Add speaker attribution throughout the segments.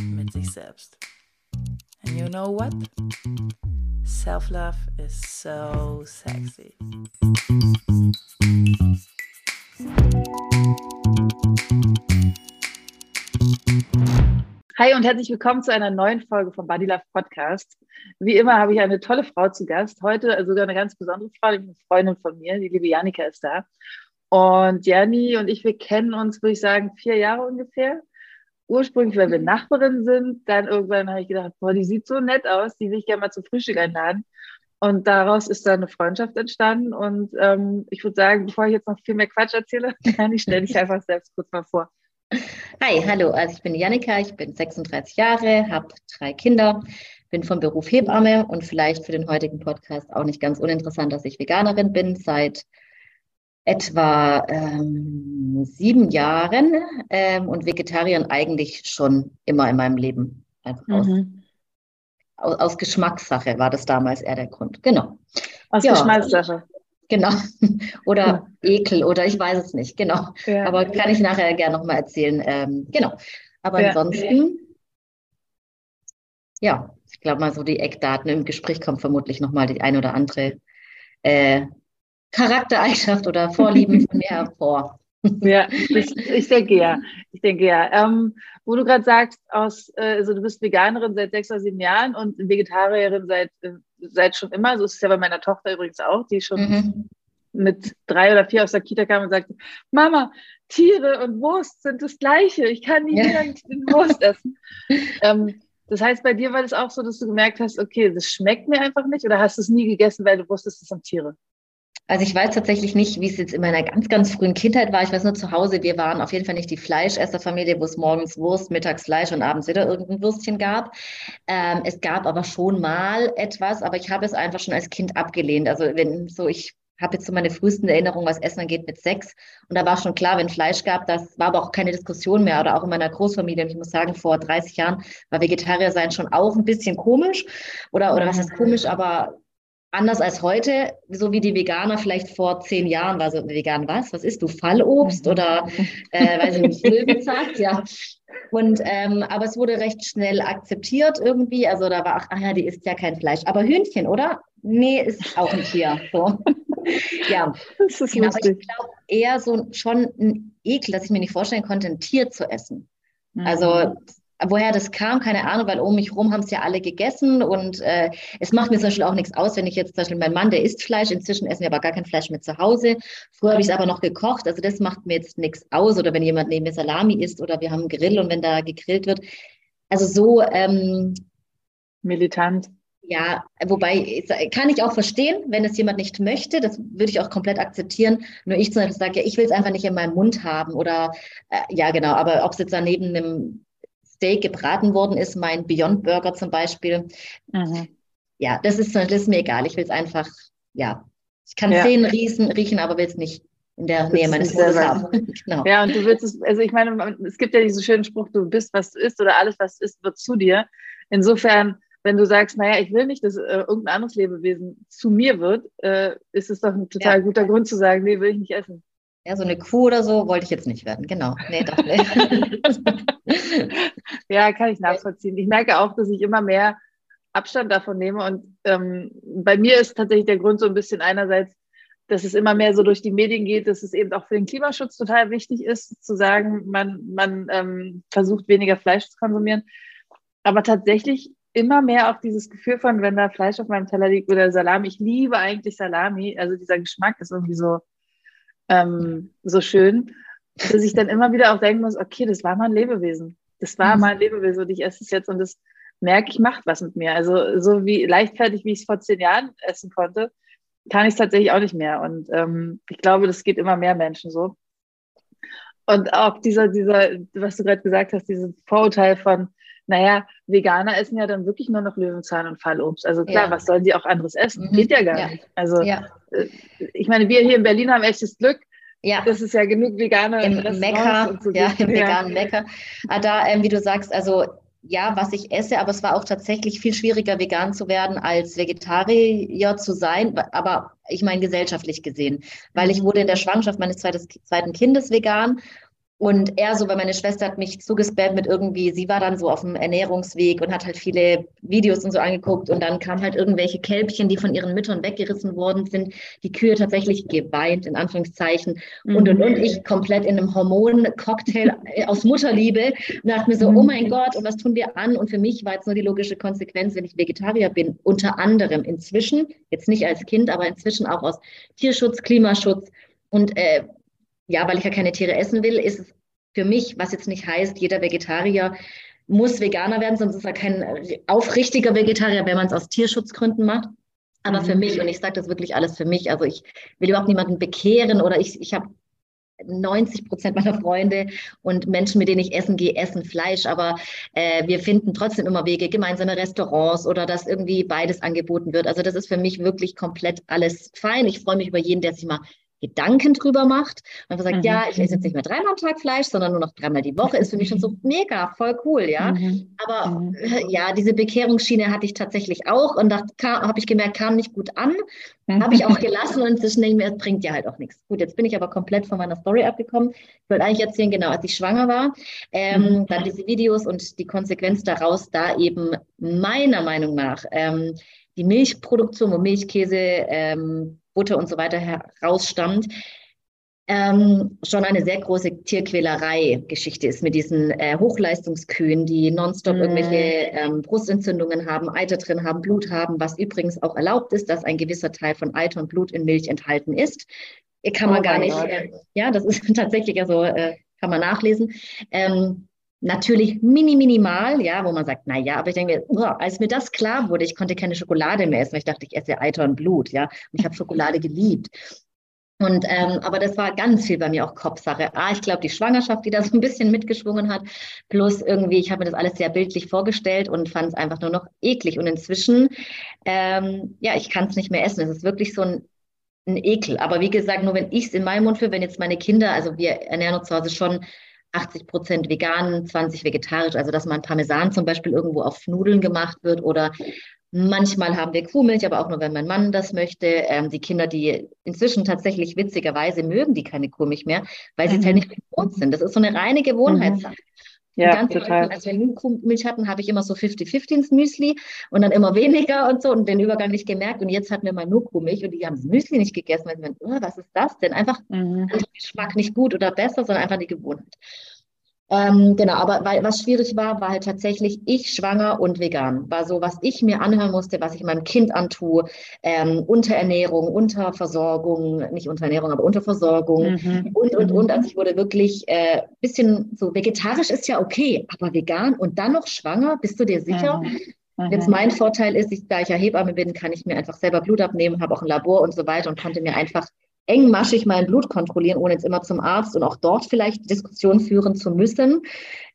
Speaker 1: mit sich selbst. And you know what? Self-love is so sexy. Hi und herzlich willkommen zu einer neuen Folge vom Body Love Podcast. Wie immer habe ich eine tolle Frau zu Gast. Heute sogar eine ganz besondere Frau, eine Freundin von mir, die liebe Janika ist da. Und Janni und ich, wir kennen uns, würde ich sagen, vier Jahre ungefähr ursprünglich, weil wir Nachbarinnen sind. Dann irgendwann habe ich gedacht, boah, die sieht so nett aus, die will ich gerne mal zum Frühstück einladen. Und daraus ist dann eine Freundschaft entstanden. Und ähm, ich würde sagen, bevor ich jetzt noch viel mehr Quatsch erzähle, kann ich stelle dich einfach selbst kurz mal vor.
Speaker 2: Hi, hallo, also ich bin Janika, ich bin 36 Jahre, habe drei Kinder, bin vom Beruf Hebamme und vielleicht für den heutigen Podcast auch nicht ganz uninteressant, dass ich Veganerin bin seit etwa ähm, sieben Jahren ähm, und Vegetarier eigentlich schon immer in meinem Leben. Einfach mhm. aus, aus, Geschmackssache war das damals eher der Grund. Genau.
Speaker 1: Aus ja, Geschmackssache.
Speaker 2: Genau. Oder ja. Ekel oder ich weiß es nicht. Genau. Ja. Aber kann ich nachher gerne nochmal erzählen. Ähm, genau. Aber ansonsten, ja, ich glaube mal so die Eckdaten im Gespräch kommt vermutlich nochmal die ein oder andere äh, Charaktereigenschaft oder Vorlieben von mir hervor.
Speaker 1: Ja, ich, ich, denke ja. Ich denke ja. Ähm, wo du gerade sagst, aus, äh, also du bist Veganerin seit sechs oder sieben Jahren und Vegetarierin seit, äh, seit schon immer. So ist es ja bei meiner Tochter übrigens auch, die schon mhm. mit drei oder vier aus der Kita kam und sagte, Mama, Tiere und Wurst sind das Gleiche. Ich kann nie wieder ja. Wurst essen. ähm, das heißt, bei dir war das auch so, dass du gemerkt hast, okay, das schmeckt mir einfach nicht oder hast du es nie gegessen, weil du wusstest, es sind Tiere?
Speaker 2: Also ich weiß tatsächlich nicht, wie es jetzt in meiner ganz, ganz frühen Kindheit war. Ich weiß nur zu Hause, wir waren auf jeden Fall nicht die Fleischesserfamilie, wo es morgens Wurst, mittags Fleisch und abends wieder irgendein Würstchen gab. Ähm, es gab aber schon mal etwas, aber ich habe es einfach schon als Kind abgelehnt. Also wenn so, ich habe jetzt so meine frühesten Erinnerungen, was Essen angeht, mit sechs. Und da war schon klar, wenn Fleisch gab, das war aber auch keine Diskussion mehr. Oder auch in meiner Großfamilie. Und ich muss sagen, vor 30 Jahren war Vegetarier sein schon auch ein bisschen komisch. Oder, oder was ist komisch, aber anders als heute, so wie die Veganer vielleicht vor zehn Jahren war so vegan was? Was isst du? Fallobst mhm. oder äh, weiß ich nicht, Löwenzahn? Ja. Und ähm, aber es wurde recht schnell akzeptiert irgendwie. Also da war ach, ach ja, die isst ja kein Fleisch. Aber Hühnchen, oder? Nee, ist auch nicht hier. So. ja. Das ist genau, aber ich glaube eher so schon ein Ekel, dass ich mir nicht vorstellen konnte, ein Tier zu essen. Also mhm. Woher das kam, keine Ahnung, weil um mich rum haben es ja alle gegessen und äh, es macht mir zum Beispiel auch nichts aus, wenn ich jetzt zum Beispiel, mein Mann, der isst Fleisch, inzwischen essen wir aber gar kein Fleisch mehr zu Hause. Früher habe ich es aber noch gekocht, also das macht mir jetzt nichts aus oder wenn jemand neben mir Salami isst oder wir haben einen Grill und wenn da gegrillt wird. Also so ähm,
Speaker 1: militant.
Speaker 2: Ja, wobei kann ich auch verstehen, wenn es jemand nicht möchte, das würde ich auch komplett akzeptieren. Nur ich zum Beispiel sage, ja, ich will es einfach nicht in meinem Mund haben oder äh, ja, genau, aber ob es jetzt daneben einem Steak gebraten worden ist, mein Beyond Burger zum Beispiel. Mhm. Ja, das ist, das ist mir egal. Ich will es einfach, ja, ich kann ja. sehen, riechen, riechen, aber will es nicht in der Nähe meines Mundes haben.
Speaker 1: genau. Ja, und du willst es, also ich meine, es gibt ja diesen schönen Spruch, du bist, was du isst oder alles, was du isst, wird zu dir. Insofern, wenn du sagst, naja, ich will nicht, dass äh, irgendein anderes Lebewesen zu mir wird, äh, ist es doch ein total ja. guter Grund zu sagen, nee, will ich nicht essen.
Speaker 2: Ja, so eine Kuh oder so wollte ich jetzt nicht werden. Genau. Nee, doch nicht.
Speaker 1: ja, kann ich nachvollziehen. Ich merke auch, dass ich immer mehr Abstand davon nehme. Und ähm, bei mir ist tatsächlich der Grund so ein bisschen einerseits, dass es immer mehr so durch die Medien geht, dass es eben auch für den Klimaschutz total wichtig ist, zu sagen, man, man ähm, versucht weniger Fleisch zu konsumieren. Aber tatsächlich immer mehr auch dieses Gefühl von, wenn da Fleisch auf meinem Teller liegt oder Salami. Ich liebe eigentlich Salami. Also dieser Geschmack ist irgendwie so, ähm, so schön, dass ich dann immer wieder auch denken muss, okay, das war mal ein Lebewesen. Das war mhm. mal ein Lebewesen und ich esse es jetzt und das merke ich, macht was mit mir. Also so wie leichtfertig, wie ich es vor zehn Jahren essen konnte, kann ich es tatsächlich auch nicht mehr. Und ähm, ich glaube, das geht immer mehr Menschen so. Und auch dieser, dieser, was du gerade gesagt hast, dieses Vorurteil von naja, Veganer essen ja dann wirklich nur noch Löwenzahn und Fallobst. Also klar, ja. was sollen die auch anderes essen? Mhm. Geht ja gar ja. nicht. Also. Äh, ich meine, wir hier in Berlin haben echtes Glück. Ja. Das ist ja genug Veganer
Speaker 2: im Mecker, so ja, im veganen Mecker. Ah, da, ähm, wie du sagst, also ja, was ich esse, aber es war auch tatsächlich viel schwieriger, vegan zu werden, als Vegetarier zu sein, aber ich meine gesellschaftlich gesehen, weil ich mhm. wurde in der Schwangerschaft meines zweiten Kindes vegan und er so, weil meine Schwester hat mich zugespammt mit irgendwie, sie war dann so auf dem Ernährungsweg und hat halt viele Videos und so angeguckt und dann kamen halt irgendwelche Kälbchen, die von ihren Müttern weggerissen worden sind, die Kühe tatsächlich geweint, in Anführungszeichen. Mhm. Und, und, und ich komplett in einem Hormoncocktail aus Mutterliebe und dachte mir so, oh mein Gott, und was tun wir an? Und für mich war jetzt nur die logische Konsequenz, wenn ich Vegetarier bin, unter anderem inzwischen, jetzt nicht als Kind, aber inzwischen auch aus Tierschutz, Klimaschutz und äh, ja, weil ich ja keine Tiere essen will, ist es für mich, was jetzt nicht heißt, jeder Vegetarier muss Veganer werden, sonst ist er kein aufrichtiger Vegetarier, wenn man es aus Tierschutzgründen macht. Aber mhm. für mich, und ich sage das wirklich alles für mich, also ich will überhaupt niemanden bekehren oder ich, ich habe 90 Prozent meiner Freunde und Menschen, mit denen ich essen gehe, essen Fleisch, aber äh, wir finden trotzdem immer Wege, gemeinsame Restaurants oder dass irgendwie beides angeboten wird. Also das ist für mich wirklich komplett alles fein. Ich freue mich über jeden, der sich mal Gedanken drüber macht und einfach sagt, mhm. ja, ich esse jetzt nicht mehr dreimal am Tag Fleisch, sondern nur noch dreimal die Woche, ist für mich schon so mega, voll cool, ja. Mhm. Aber mhm. Ja, diese Bekehrungsschiene hatte ich tatsächlich auch und da habe ich gemerkt, kam nicht gut an, habe ich auch gelassen und inzwischen denke ich mir, es bringt ja halt auch nichts. Gut, jetzt bin ich aber komplett von meiner Story abgekommen. Ich wollte eigentlich erzählen, genau, als ich schwanger war, ähm, mhm. dann diese Videos und die Konsequenz daraus, da eben meiner Meinung nach ähm, die Milchproduktion, wo Milchkäse ähm, Butter und so weiter herausstammt, ähm, schon eine sehr große Tierquälerei-Geschichte ist mit diesen äh, Hochleistungskühen, die nonstop mm. irgendwelche ähm, Brustentzündungen haben, Eiter drin haben, Blut haben, was übrigens auch erlaubt ist, dass ein gewisser Teil von Eiter und Blut in Milch enthalten ist. Kann man oh gar nicht, äh, ja, das ist tatsächlich, also äh, kann man nachlesen. Ähm, Natürlich mini, minimal, ja, wo man sagt, na ja, aber ich denke oh, als mir das klar wurde, ich konnte keine Schokolade mehr essen, weil ich dachte, ich esse Eiter und Blut, ja, und ich habe Schokolade geliebt. Und ähm, aber das war ganz viel bei mir auch Kopfsache. Ah, ich glaube, die Schwangerschaft, die da so ein bisschen mitgeschwungen hat, plus irgendwie, ich habe mir das alles sehr bildlich vorgestellt und fand es einfach nur noch eklig. Und inzwischen, ähm, ja, ich kann es nicht mehr essen. Es ist wirklich so ein, ein Ekel. Aber wie gesagt, nur wenn ich es in meinem Mund führe, wenn jetzt meine Kinder, also wir ernähren uns zu Hause schon 80 Prozent vegan, 20 vegetarisch, also dass man Parmesan zum Beispiel irgendwo auf Nudeln gemacht wird oder Manchmal haben wir Kuhmilch, aber auch nur, wenn mein Mann das möchte. Ähm, die Kinder, die inzwischen tatsächlich witzigerweise mögen die keine Kuhmilch mehr, weil sie mhm. es halt nicht gewohnt sind. Das ist so eine reine Gewohnheitssache. Mhm. Ja, total. Häufig, als wir nie Kuhmilch hatten, habe ich immer so 50-50 ins Müsli und dann immer weniger und so und den Übergang nicht gemerkt. Und jetzt hatten wir mal nur Kuhmilch und die haben das Müsli nicht gegessen, weil sie meinen, oh, was ist das denn? Einfach mhm. Geschmack nicht gut oder besser, sondern einfach die Gewohnheit. Ähm, genau, aber weil, was schwierig war, war halt tatsächlich ich schwanger und vegan. War so, was ich mir anhören musste, was ich meinem Kind antue, ähm, Unterernährung, Unterversorgung, nicht Unterernährung, aber Unterversorgung mhm. und, und, und. Also ich wurde wirklich äh, bisschen so, vegetarisch ist ja okay, aber vegan und dann noch schwanger, bist du dir sicher? Mhm. Mhm. Jetzt mein Vorteil ist, ich, da ich ja Hebamme bin, kann ich mir einfach selber Blut abnehmen, habe auch ein Labor und so weiter und konnte mir einfach engmaschig mein Blut kontrollieren, ohne jetzt immer zum Arzt und auch dort vielleicht Diskussionen führen zu müssen.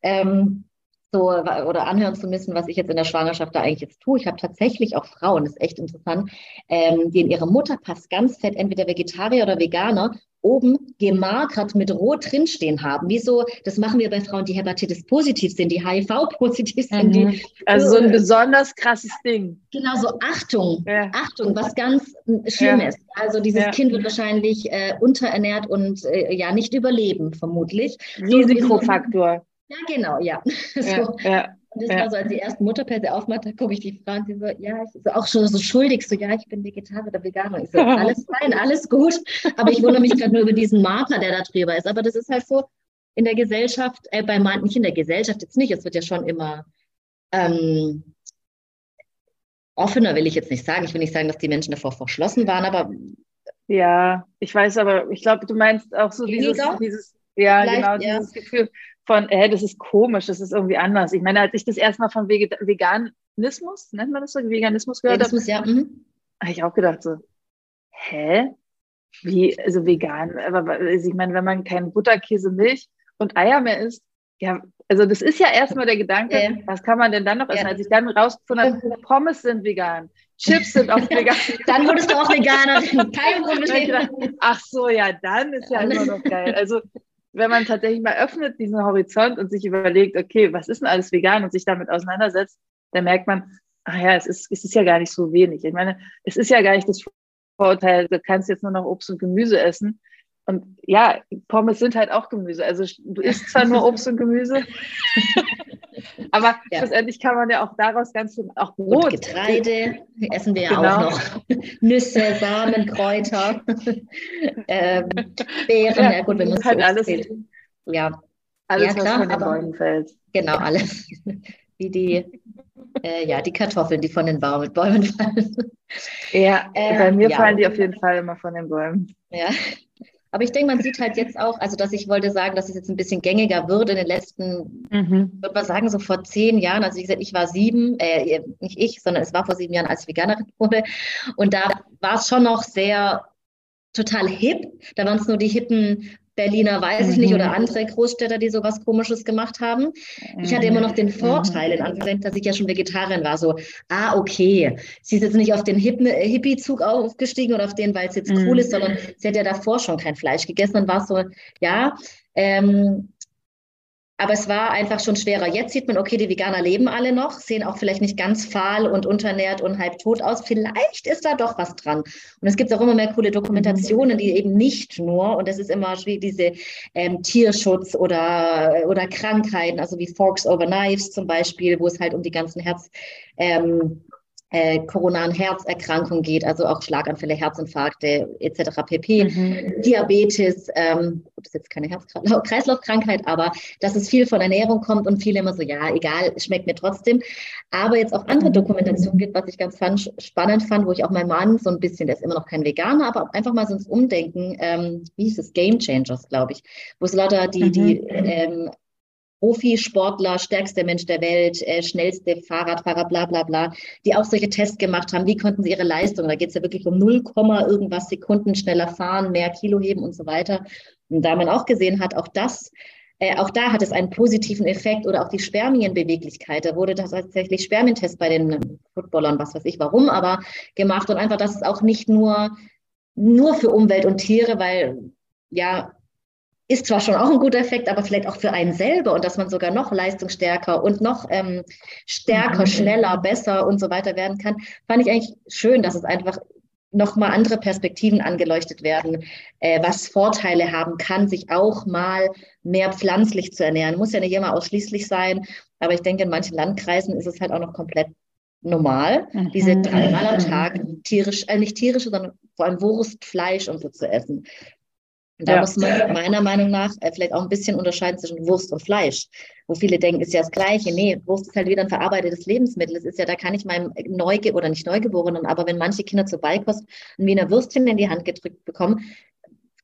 Speaker 2: Ähm, so, oder anhören zu müssen, was ich jetzt in der Schwangerschaft da eigentlich jetzt tue. Ich habe tatsächlich auch Frauen, das ist echt interessant, ähm, die in ihrem Mutterpass ganz fett entweder Vegetarier oder Veganer oben gemarkert mit Rot drinstehen haben. Wieso? Das machen wir bei Frauen, die Hepatitis positiv sind, die HIV positiv sind. Mhm. Die,
Speaker 1: also so ein besonders krasses Ding.
Speaker 2: Genau, so Achtung, ja. Achtung, was ganz Schlimmes. Ja. Also dieses ja. Kind wird wahrscheinlich äh, unterernährt und äh, ja nicht überleben, vermutlich.
Speaker 1: Risikofaktor.
Speaker 2: Ja, genau, ja. so. ja. Und das ja. war so, als die ersten Mutterpässe aufmacht, da gucke ich die Frau und sie so, ja, ich so auch schon so schuldig, so, ja, ich bin Vegetarier oder Veganer. Ich so, alles fein, alles gut. Aber ich wundere mich gerade nur über diesen Marker, der da drüber ist. Aber das ist halt so in der Gesellschaft, äh, bei manchen, nicht in der Gesellschaft jetzt nicht, es wird ja schon immer ähm, offener, will ich jetzt nicht sagen. Ich will nicht sagen, dass die Menschen davor verschlossen waren, aber.
Speaker 1: Ja, ich weiß aber, ich glaube, du meinst auch so dieses, dieses, ja, genau, dieses Gefühl von, hey, das ist komisch, das ist irgendwie anders. Ich meine, als ich das erstmal von Veget Veganismus, nennt man das so, Veganismus gehört habe, ja. Mhm. habe ich auch gedacht so, hä? Wie, also vegan, aber also ich meine, wenn man kein Butter, Käse, Milch und Eier mehr isst, ja, also das ist ja erstmal der Gedanke, ja. was kann man denn dann noch essen? Ja. Als ich dann rausgefunden habe, Pommes sind vegan, Chips sind auch vegan.
Speaker 2: dann wurdest du auch Veganerin, kein Problem.
Speaker 1: Ach so, ja, dann ist ja immer noch geil. Also wenn man tatsächlich mal öffnet diesen Horizont und sich überlegt, okay, was ist denn alles vegan und sich damit auseinandersetzt, dann merkt man, ach ja, es ist, es ist ja gar nicht so wenig. Ich meine, es ist ja gar nicht das Vorurteil, du kannst jetzt nur noch Obst und Gemüse essen. Und ja, Pommes sind halt auch Gemüse. Also du isst zwar nur Obst und Gemüse, aber ja. schlussendlich kann man ja auch daraus ganz viel, auch Brot. Und
Speaker 2: Getreide essen wir ja genau. auch noch. Nüsse, Samen, Kräuter, ähm, Beeren. Ja, ja gut, wenn man es halt alles. Zählt. Ja, alles, ja, klar, was von den Bäumen fällt. Genau, alles. Wie die, äh, ja, die Kartoffeln, die von den Bäumen fallen.
Speaker 1: Ja, äh, bei mir ja. fallen die auf jeden Fall immer von den Bäumen.
Speaker 2: Ja, aber ich denke, man sieht halt jetzt auch, also dass ich wollte sagen, dass es jetzt ein bisschen gängiger wird in den letzten, mhm. würde man sagen, so vor zehn Jahren. Also wie gesagt, ich war sieben, äh, nicht ich, sondern es war vor sieben Jahren, als ich Veganerin wurde. Und da war es schon noch sehr total hip. Da waren es nur die hippen Berliner weiß ich nicht oder mhm. andere Großstädter, die sowas Komisches gemacht haben. Ich hatte immer noch den mhm. Vorteil, in Anführungszeichen, dass ich ja schon Vegetarierin war. So, ah, okay, sie ist jetzt nicht auf den äh, Hippie-Zug aufgestiegen oder auf den, weil es jetzt cool ist, sondern mhm. sie hat ja davor schon kein Fleisch gegessen und war so, ja, ähm, aber es war einfach schon schwerer. Jetzt sieht man, okay, die Veganer leben alle noch, sehen auch vielleicht nicht ganz fahl und unternährt und halb tot aus. Vielleicht ist da doch was dran. Und es gibt auch immer mehr coole Dokumentationen, die eben nicht nur, und das ist immer wie diese ähm, Tierschutz oder, oder Krankheiten, also wie Forks over Knives zum Beispiel, wo es halt um die ganzen Herz, ähm, äh, koronaren Herzerkrankungen geht, also auch Schlaganfälle, Herzinfarkte etc. pp. Mhm. Diabetes, ähm, das ist jetzt keine Herz-Kreislaufkrankheit, aber dass es viel von Ernährung kommt und viele immer so, ja, egal, schmeckt mir trotzdem. Aber jetzt auch andere Dokumentationen gibt, was ich ganz fand, spannend fand, wo ich auch mein Mann so ein bisschen, der ist immer noch kein Veganer, aber einfach mal so ins Umdenken, ähm, wie hieß es, Game Changers, glaube ich, wo es lauter die, mhm. die ähm, Profisportler, stärkster Mensch der Welt, äh, schnellste Fahrradfahrer, bla bla bla, die auch solche Tests gemacht haben. Wie konnten sie ihre Leistung, da geht es ja wirklich um 0, irgendwas Sekunden schneller fahren, mehr Kilo heben und so weiter. Und da man auch gesehen hat, auch das äh, auch da hat es einen positiven Effekt oder auch die Spermienbeweglichkeit. Da wurde tatsächlich Spermientest bei den Footballern, was weiß ich warum, aber gemacht und einfach, dass es auch nicht nur, nur für Umwelt und Tiere, weil ja, ist zwar schon auch ein guter Effekt, aber vielleicht auch für einen selber und dass man sogar noch leistungsstärker und noch ähm, stärker, mhm. schneller, besser und so weiter werden kann, fand ich eigentlich schön, dass es einfach nochmal andere Perspektiven angeleuchtet werden, äh, was Vorteile haben kann, sich auch mal mehr pflanzlich zu ernähren. Muss ja nicht immer ausschließlich sein, aber ich denke, in manchen Landkreisen ist es halt auch noch komplett normal, mhm. diese dreimal am Tag tierisch, äh, nicht tierische, sondern vor allem Wurst, Fleisch und so zu essen. Und da ja. muss man meiner Meinung nach äh, vielleicht auch ein bisschen unterscheiden zwischen Wurst und Fleisch, wo viele denken, ist ja das Gleiche. Nee, Wurst ist halt wieder ein verarbeitetes Lebensmittel. Es ist ja, da kann ich meinem Neuge oder nicht Neugeborenen, aber wenn manche Kinder zur Beikost ein Wiener Würstchen in die Hand gedrückt bekommen,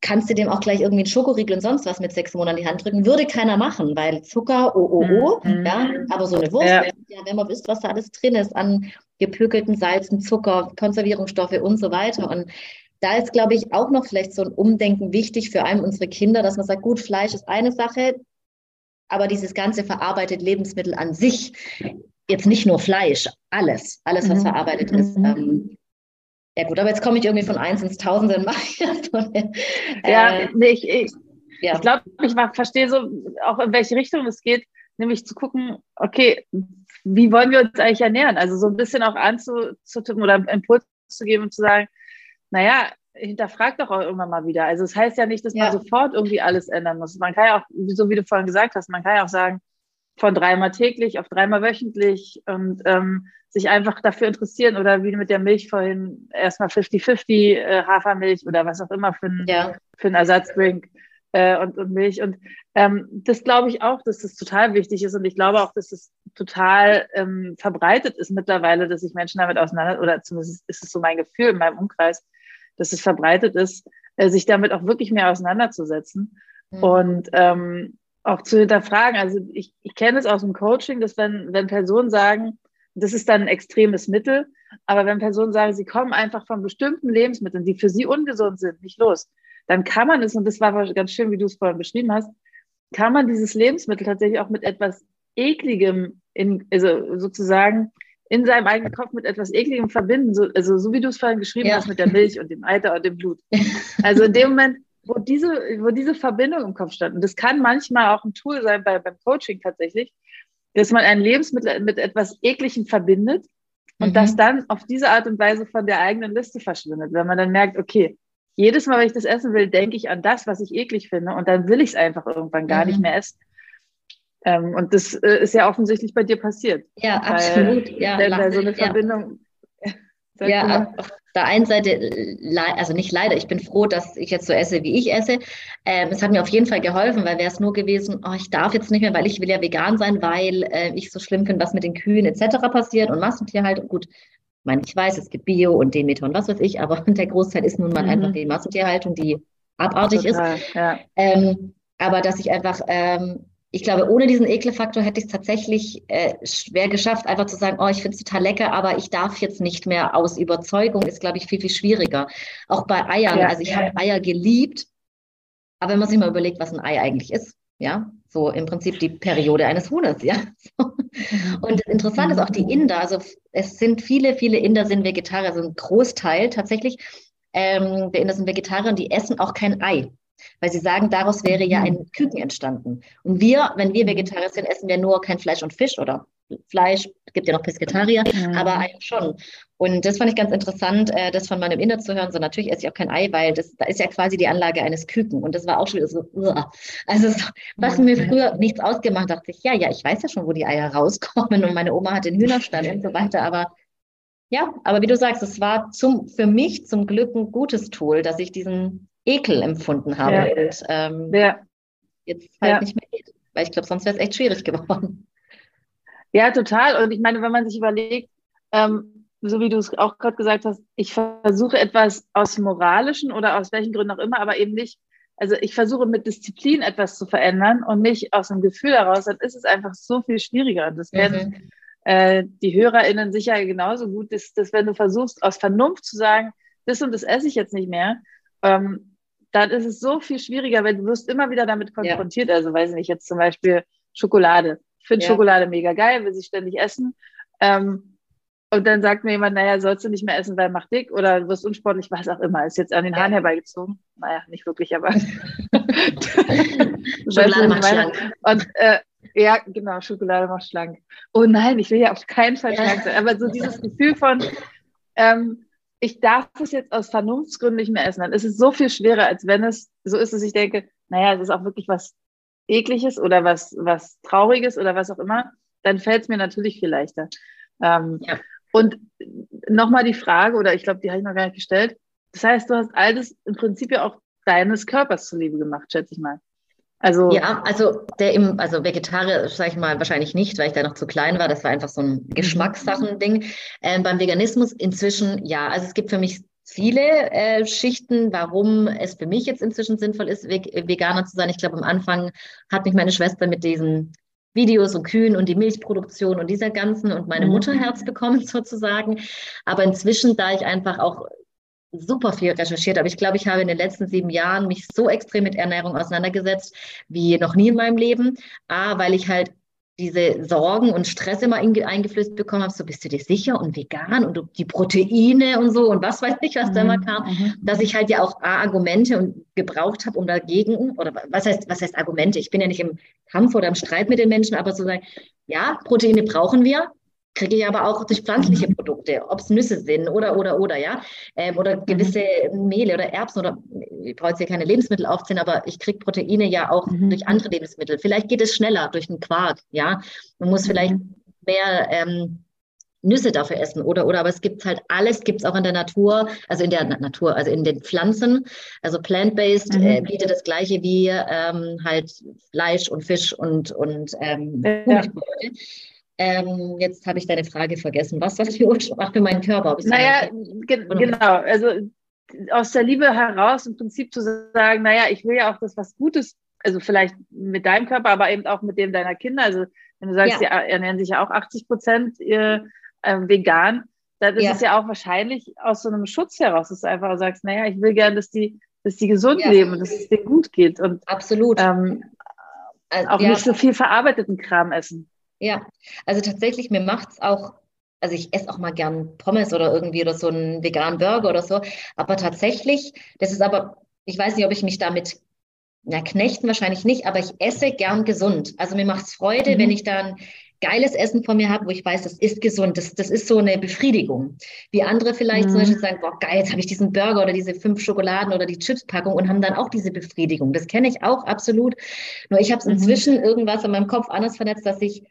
Speaker 2: kannst du dem auch gleich irgendwie einen Schokoriegel und sonst was mit sechs Monaten in die Hand drücken. Würde keiner machen, weil Zucker, oh, oh, oh, mhm. ja, aber so eine Wurst, ja. ja. wenn man wisst, was da alles drin ist an gepökelten Salzen, Zucker, Konservierungsstoffe und so weiter. Und da ist, glaube ich, auch noch vielleicht so ein Umdenken wichtig für allem unsere Kinder, dass man sagt, gut, Fleisch ist eine Sache, aber dieses ganze verarbeitet Lebensmittel an sich, jetzt nicht nur Fleisch, alles, alles, was mhm. verarbeitet ist. Mhm. Ähm, ja gut, aber jetzt komme ich irgendwie von eins ins Tausende und mache
Speaker 1: Ja, äh, nee, ich, ich, ja. ich glaube, ich verstehe so auch, in welche Richtung es geht, nämlich zu gucken, okay, wie wollen wir uns eigentlich ernähren? Also so ein bisschen auch anzutippen oder Impuls zu geben und zu sagen, naja, hinterfragt doch auch irgendwann mal wieder. Also es das heißt ja nicht, dass man sofort irgendwie alles ändern muss. Man kann ja auch, so wie du vorhin gesagt hast, man kann ja auch sagen, von dreimal täglich auf dreimal wöchentlich und ähm, sich einfach dafür interessieren oder wie mit der Milch vorhin erstmal 50-50 äh, Hafermilch oder was auch immer für, ein, ja. für einen Ersatzdrink äh, und, und Milch. Und ähm, das glaube ich auch, dass das total wichtig ist und ich glaube auch, dass es total ähm, verbreitet ist mittlerweile, dass sich Menschen damit auseinander, oder zumindest ist es so mein Gefühl in meinem Umkreis, dass es verbreitet ist, äh, sich damit auch wirklich mehr auseinanderzusetzen mhm. und ähm, auch zu hinterfragen. Also ich, ich kenne es aus dem Coaching, dass wenn, wenn Personen sagen, das ist dann ein extremes Mittel, aber wenn Personen sagen, sie kommen einfach von bestimmten Lebensmitteln, die für sie ungesund sind, nicht los, dann kann man es, und das war ganz schön, wie du es vorhin beschrieben hast, kann man dieses Lebensmittel tatsächlich auch mit etwas Ekligem, in, also sozusagen in seinem eigenen Kopf mit etwas Ekligem verbinden, so, also so wie du es vorhin geschrieben ja. hast mit der Milch und dem Alter und dem Blut. Also in dem Moment, wo diese, wo diese Verbindung im Kopf stand, und das kann manchmal auch ein Tool sein bei, beim Coaching tatsächlich, dass man ein Lebensmittel mit etwas Ekligem verbindet und mhm. das dann auf diese Art und Weise von der eigenen Liste verschwindet. Wenn man dann merkt, okay, jedes Mal, wenn ich das essen will, denke ich an das, was ich eklig finde und dann will ich es einfach irgendwann gar mhm. nicht mehr essen. Ähm, und das äh, ist ja offensichtlich bei dir passiert.
Speaker 2: Ja, absolut. Ja,
Speaker 1: weil so eine Verbindung.
Speaker 2: Ja, auf der einen Seite, also nicht leider, ich bin froh, dass ich jetzt so esse, wie ich esse. Ähm, es hat mir auf jeden Fall geholfen, weil wäre es nur gewesen, oh, ich darf jetzt nicht mehr, weil ich will ja vegan sein, weil äh, ich so schlimm finde, was mit den Kühen etc. passiert und Massentierhaltung. Gut, ich meine, ich weiß, es gibt Bio und Demeter und was weiß ich, aber der Großteil ist nun mal mhm. einfach die Massentierhaltung, die abartig Total, ist. Ja. Ähm, aber dass ich einfach ähm, ich glaube, ohne diesen Ekelfaktor hätte ich es tatsächlich äh, schwer geschafft, einfach zu sagen, oh, ich finde es total lecker, aber ich darf jetzt nicht mehr aus Überzeugung, ist, glaube ich, viel, viel schwieriger. Auch bei Eiern. Ja. Also ich habe Eier geliebt, aber wenn man sich mal überlegt, was ein Ei eigentlich ist, ja, so im Prinzip die Periode eines Huhnes, ja. Und interessant ist auch die Inder, also es sind viele, viele Inder sind Vegetarier, also ein Großteil tatsächlich ähm, der Inder sind Vegetarier und die essen auch kein Ei. Weil sie sagen, daraus wäre ja ein mhm. Küken entstanden. Und wir, wenn wir Vegetarier sind, essen wir nur kein Fleisch und Fisch oder Fleisch, gibt ja noch Pesketarier, mhm. aber Ei schon. Und das fand ich ganz interessant, äh, das von meinem Inder zu hören. So natürlich esse ich auch kein Ei, weil das, da ist ja quasi die Anlage eines Küken. Und das war auch schon wieder so, also so, was mir früher nichts ausgemacht, dachte ich, ja, ja, ich weiß ja schon, wo die Eier rauskommen. Und meine Oma hat den Hühnerstand und so weiter. Aber ja, aber wie du sagst, es war zum, für mich zum Glück ein gutes Tool, dass ich diesen Ekel empfunden habe. Ja. Und ähm, ja. jetzt halt ja. nicht mehr geht. Weil ich glaube, sonst wäre es echt schwierig geworden.
Speaker 1: Ja, total. Und ich meine, wenn man sich überlegt, ähm, so wie du es auch gerade gesagt hast, ich versuche etwas aus moralischen oder aus welchen Gründen auch immer, aber eben nicht, also ich versuche mit Disziplin etwas zu verändern und nicht aus einem Gefühl heraus, dann ist es einfach so viel schwieriger. Und das werden mhm. äh, die HörerInnen sicher genauso gut, dass, dass wenn du versuchst, aus Vernunft zu sagen, das und das esse ich jetzt nicht mehr, ähm, dann ist es so viel schwieriger, weil du wirst immer wieder damit konfrontiert. Ja. Also weiß ich nicht, jetzt zum Beispiel Schokolade. Ich finde ja. Schokolade mega geil, will sie ständig essen. Ähm, und dann sagt mir jemand, naja, sollst du nicht mehr essen, weil macht dick oder du wirst unsportlich, was auch immer. Ist jetzt an den Haaren herbeigezogen. Naja, nicht wirklich, aber. Schokolade macht schlank. Und äh, ja, genau, Schokolade macht schlank. Oh nein, ich will ja auf keinen Fall schlank sein. Aber so dieses Gefühl von, ähm, ich darf es jetzt aus Vernunftsgründen nicht mehr essen, dann ist es so viel schwerer, als wenn es so ist, dass ich denke, naja, es ist auch wirklich was Ekliges oder was, was Trauriges oder was auch immer, dann fällt es mir natürlich viel leichter. Ähm, ja. Und nochmal die Frage, oder ich glaube, die habe ich noch gar nicht gestellt. Das heißt, du hast alles im Prinzip ja auch deines Körpers zuliebe gemacht, schätze ich mal.
Speaker 2: Also ja, also der im, also Vegetarier, sage ich mal, wahrscheinlich nicht, weil ich da noch zu klein war. Das war einfach so ein mhm. Geschmackssachen-Ding. Ähm, beim Veganismus inzwischen, ja, also es gibt für mich viele äh, Schichten, warum es für mich jetzt inzwischen sinnvoll ist, Veganer zu sein. Ich glaube, am Anfang hat mich meine Schwester mit diesen Videos und Kühen und die Milchproduktion und dieser ganzen und meine mhm. Mutter Herz bekommen sozusagen. Aber inzwischen, da ich einfach auch super viel recherchiert, aber ich glaube, ich habe in den letzten sieben Jahren mich so extrem mit Ernährung auseinandergesetzt wie noch nie in meinem Leben. A, weil ich halt diese Sorgen und Stress immer eingeflößt bekommen habe, so bist du dir sicher und vegan und die Proteine und so und was weiß ich, was mhm. da immer mhm, kam, mhm. dass ich halt ja auch A, Argumente und gebraucht habe, um dagegen, oder was heißt, was heißt Argumente? Ich bin ja nicht im Kampf oder im Streit mit den Menschen, aber so sagen, ja, Proteine brauchen wir, kriege ich aber auch durch pflanzliche mhm. Produkte, ob es Nüsse sind oder, oder, oder, ja, ähm, oder mhm. gewisse Mehle oder Erbsen oder, ich brauche jetzt hier keine Lebensmittel aufziehen, aber ich kriege Proteine ja auch mhm. durch andere Lebensmittel. Vielleicht geht es schneller durch einen Quark, ja. Man muss vielleicht mhm. mehr ähm, Nüsse dafür essen oder, oder, aber es gibt halt alles, gibt es auch in der Natur, also in der Natur, also in den Pflanzen. Also plant-based mhm. äh, bietet das Gleiche wie ähm, halt Fleisch und Fisch und, und ähm, ja. Ähm, jetzt habe ich deine Frage vergessen. Was was für Ach, für meinen Körper?
Speaker 1: Naja, ge genau. Also aus der Liebe heraus im Prinzip zu sagen, naja, ich will ja auch das was Gutes, also vielleicht mit deinem Körper, aber eben auch mit dem deiner Kinder. Also wenn du sagst, ja. die ernähren sich ja auch 80 Prozent äh, vegan, dann ist ja. es ja auch wahrscheinlich aus so einem Schutz heraus, dass du einfach sagst, naja, ich will gerne, dass die, dass die gesund ja. leben und dass es denen gut geht. Und,
Speaker 2: Absolut. Ähm,
Speaker 1: Also, auch ja, nicht so viel verarbeiteten Kram essen.
Speaker 2: Ja, also tatsächlich, mir macht es auch, also ich esse auch mal gern Pommes oder irgendwie oder so einen veganen Burger oder so, aber tatsächlich, das ist aber, ich weiß nicht, ob ich mich damit na, knechten wahrscheinlich nicht, aber ich esse gern gesund. Also mir macht es Freude, mhm. wenn ich dann geiles Essen vor mir habe, wo ich weiß, das ist gesund, das, das ist so eine Befriedigung. Wie andere vielleicht mhm. zum Beispiel sagen, boah, geil, jetzt habe ich diesen Burger oder diese fünf Schokoladen oder die Chipspackung und haben dann auch diese Befriedigung. Das kenne ich auch absolut. Nur ich habe es mhm. inzwischen irgendwas in meinem Kopf anders vernetzt, dass ich,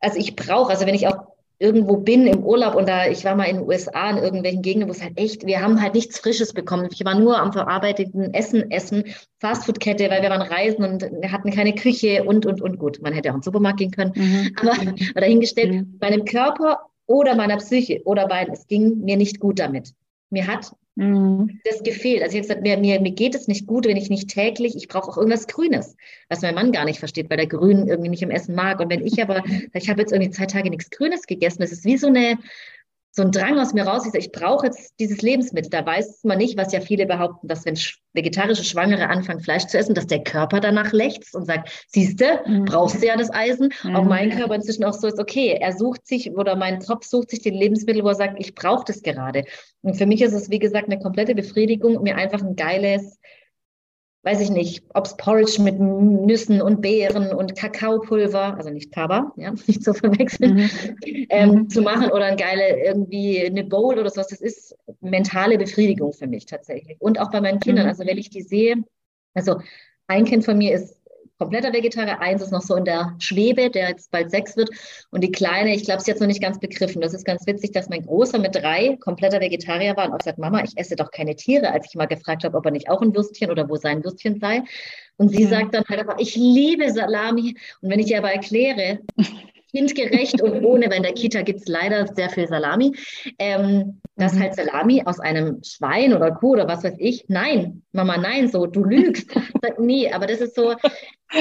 Speaker 2: also ich brauche, also wenn ich auch irgendwo bin im Urlaub und da, ich war mal in den USA in irgendwelchen Gegenden, wo es halt echt, wir haben halt nichts Frisches bekommen. Ich war nur am verarbeiteten Essen, Essen, Fastfood-Kette, weil wir waren reisen und hatten keine Küche und, und, und gut. Man hätte auch in den Supermarkt gehen können. Mhm. Aber dahingestellt, mhm. meinem Körper oder meiner Psyche oder beiden, es ging mir nicht gut damit. Mir hat Mhm. Das gefehlt. Also ich habe mir, mir, mir geht es nicht gut, wenn ich nicht täglich, ich brauche auch irgendwas Grünes, was mein Mann gar nicht versteht, weil der Grün irgendwie nicht im Essen mag. Und wenn ich aber, ich habe jetzt irgendwie zwei Tage nichts Grünes gegessen, das ist wie so eine, so ein Drang aus mir raus. Ich, ich brauche jetzt dieses Lebensmittel. Da weiß man nicht, was ja viele behaupten, dass wenn vegetarische Schwangere anfangen, Fleisch zu essen, dass der Körper danach lechzt und sagt, siehste, mhm. brauchst du ja das Eisen. Mhm. Auch mein Körper inzwischen auch so ist, okay, er sucht sich oder mein Kopf sucht sich den Lebensmittel, wo er sagt, ich brauche das gerade. Und für mich ist es, wie gesagt, eine komplette Befriedigung, mir einfach ein geiles weiß ich nicht, ob es Porridge mit Nüssen und Beeren und Kakaopulver, also nicht Kaba, ja, nicht zu verwechseln, mhm. Ähm, mhm. zu machen oder ein geile irgendwie eine Bowl oder sowas. Das ist mentale Befriedigung für mich tatsächlich. Und auch bei meinen Kindern. Mhm. Also wenn ich die sehe, also ein Kind von mir ist kompletter Vegetarier. Eins ist noch so in der Schwebe, der jetzt bald sechs wird. Und die Kleine, ich glaube, sie hat es noch nicht ganz begriffen. Das ist ganz witzig, dass mein Großer mit drei kompletter Vegetarier war und auch sagt, Mama, ich esse doch keine Tiere, als ich mal gefragt habe, ob er nicht auch ein Würstchen oder wo sein Würstchen sei. Und sie mhm. sagt dann halt aber, ich liebe Salami. Und wenn ich ihr aber erkläre, kindgerecht und ohne, weil in der Kita gibt es leider sehr viel Salami. Ähm, dass mhm. halt Salami aus einem Schwein oder Kuh oder was weiß ich, nein, Mama, nein, so, du lügst. nee, aber das ist so,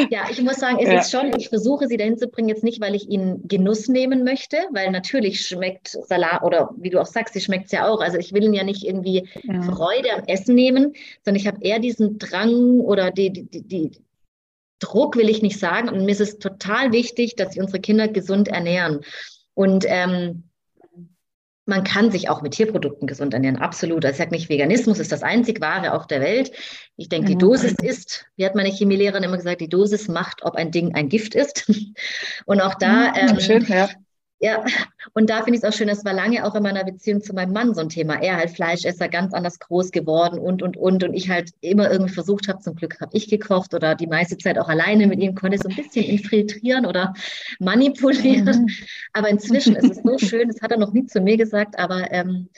Speaker 2: ja, ich muss sagen, es ja. ist schon, ich versuche sie dahin zu bringen, jetzt nicht, weil ich ihnen Genuss nehmen möchte, weil natürlich schmeckt Salat oder wie du auch sagst, sie schmeckt es ja auch. Also ich will ihnen ja nicht irgendwie ja. Freude am Essen nehmen, sondern ich habe eher diesen Drang oder die, die, die, Druck will ich nicht sagen. Und mir ist es total wichtig, dass wir unsere Kinder gesund ernähren. Und ähm, man kann sich auch mit Tierprodukten gesund ernähren, absolut. Also ich sage nicht, Veganismus ist das einzig wahre auf der Welt. Ich denke, die mhm. Dosis ist, wie hat meine Chemielehrerin immer gesagt, die Dosis macht, ob ein Ding ein Gift ist. Und auch da mhm, ähm, Schön, ja. Ja, und da finde ich es auch schön, das war lange auch in meiner Beziehung zu meinem Mann so ein Thema. Er halt Fleischesser, ganz anders groß geworden und, und, und. Und ich halt immer irgendwie versucht habe, zum Glück habe ich gekocht oder die meiste Zeit auch alleine mit ihm, konnte so ein bisschen infiltrieren oder manipulieren. Mhm. Aber inzwischen ist es so schön, das hat er noch nie zu mir gesagt, aber ähm,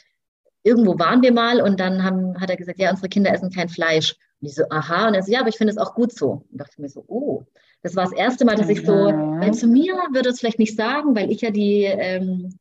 Speaker 2: irgendwo waren wir mal und dann haben, hat er gesagt, ja, unsere Kinder essen kein Fleisch. Und ich so, aha. Und er so, ja, aber ich finde es auch gut so. Und dachte mir so, oh. Das war das erste Mal, dass ich so, weil zu mir würde es vielleicht nicht sagen, weil ich ja die, ähm,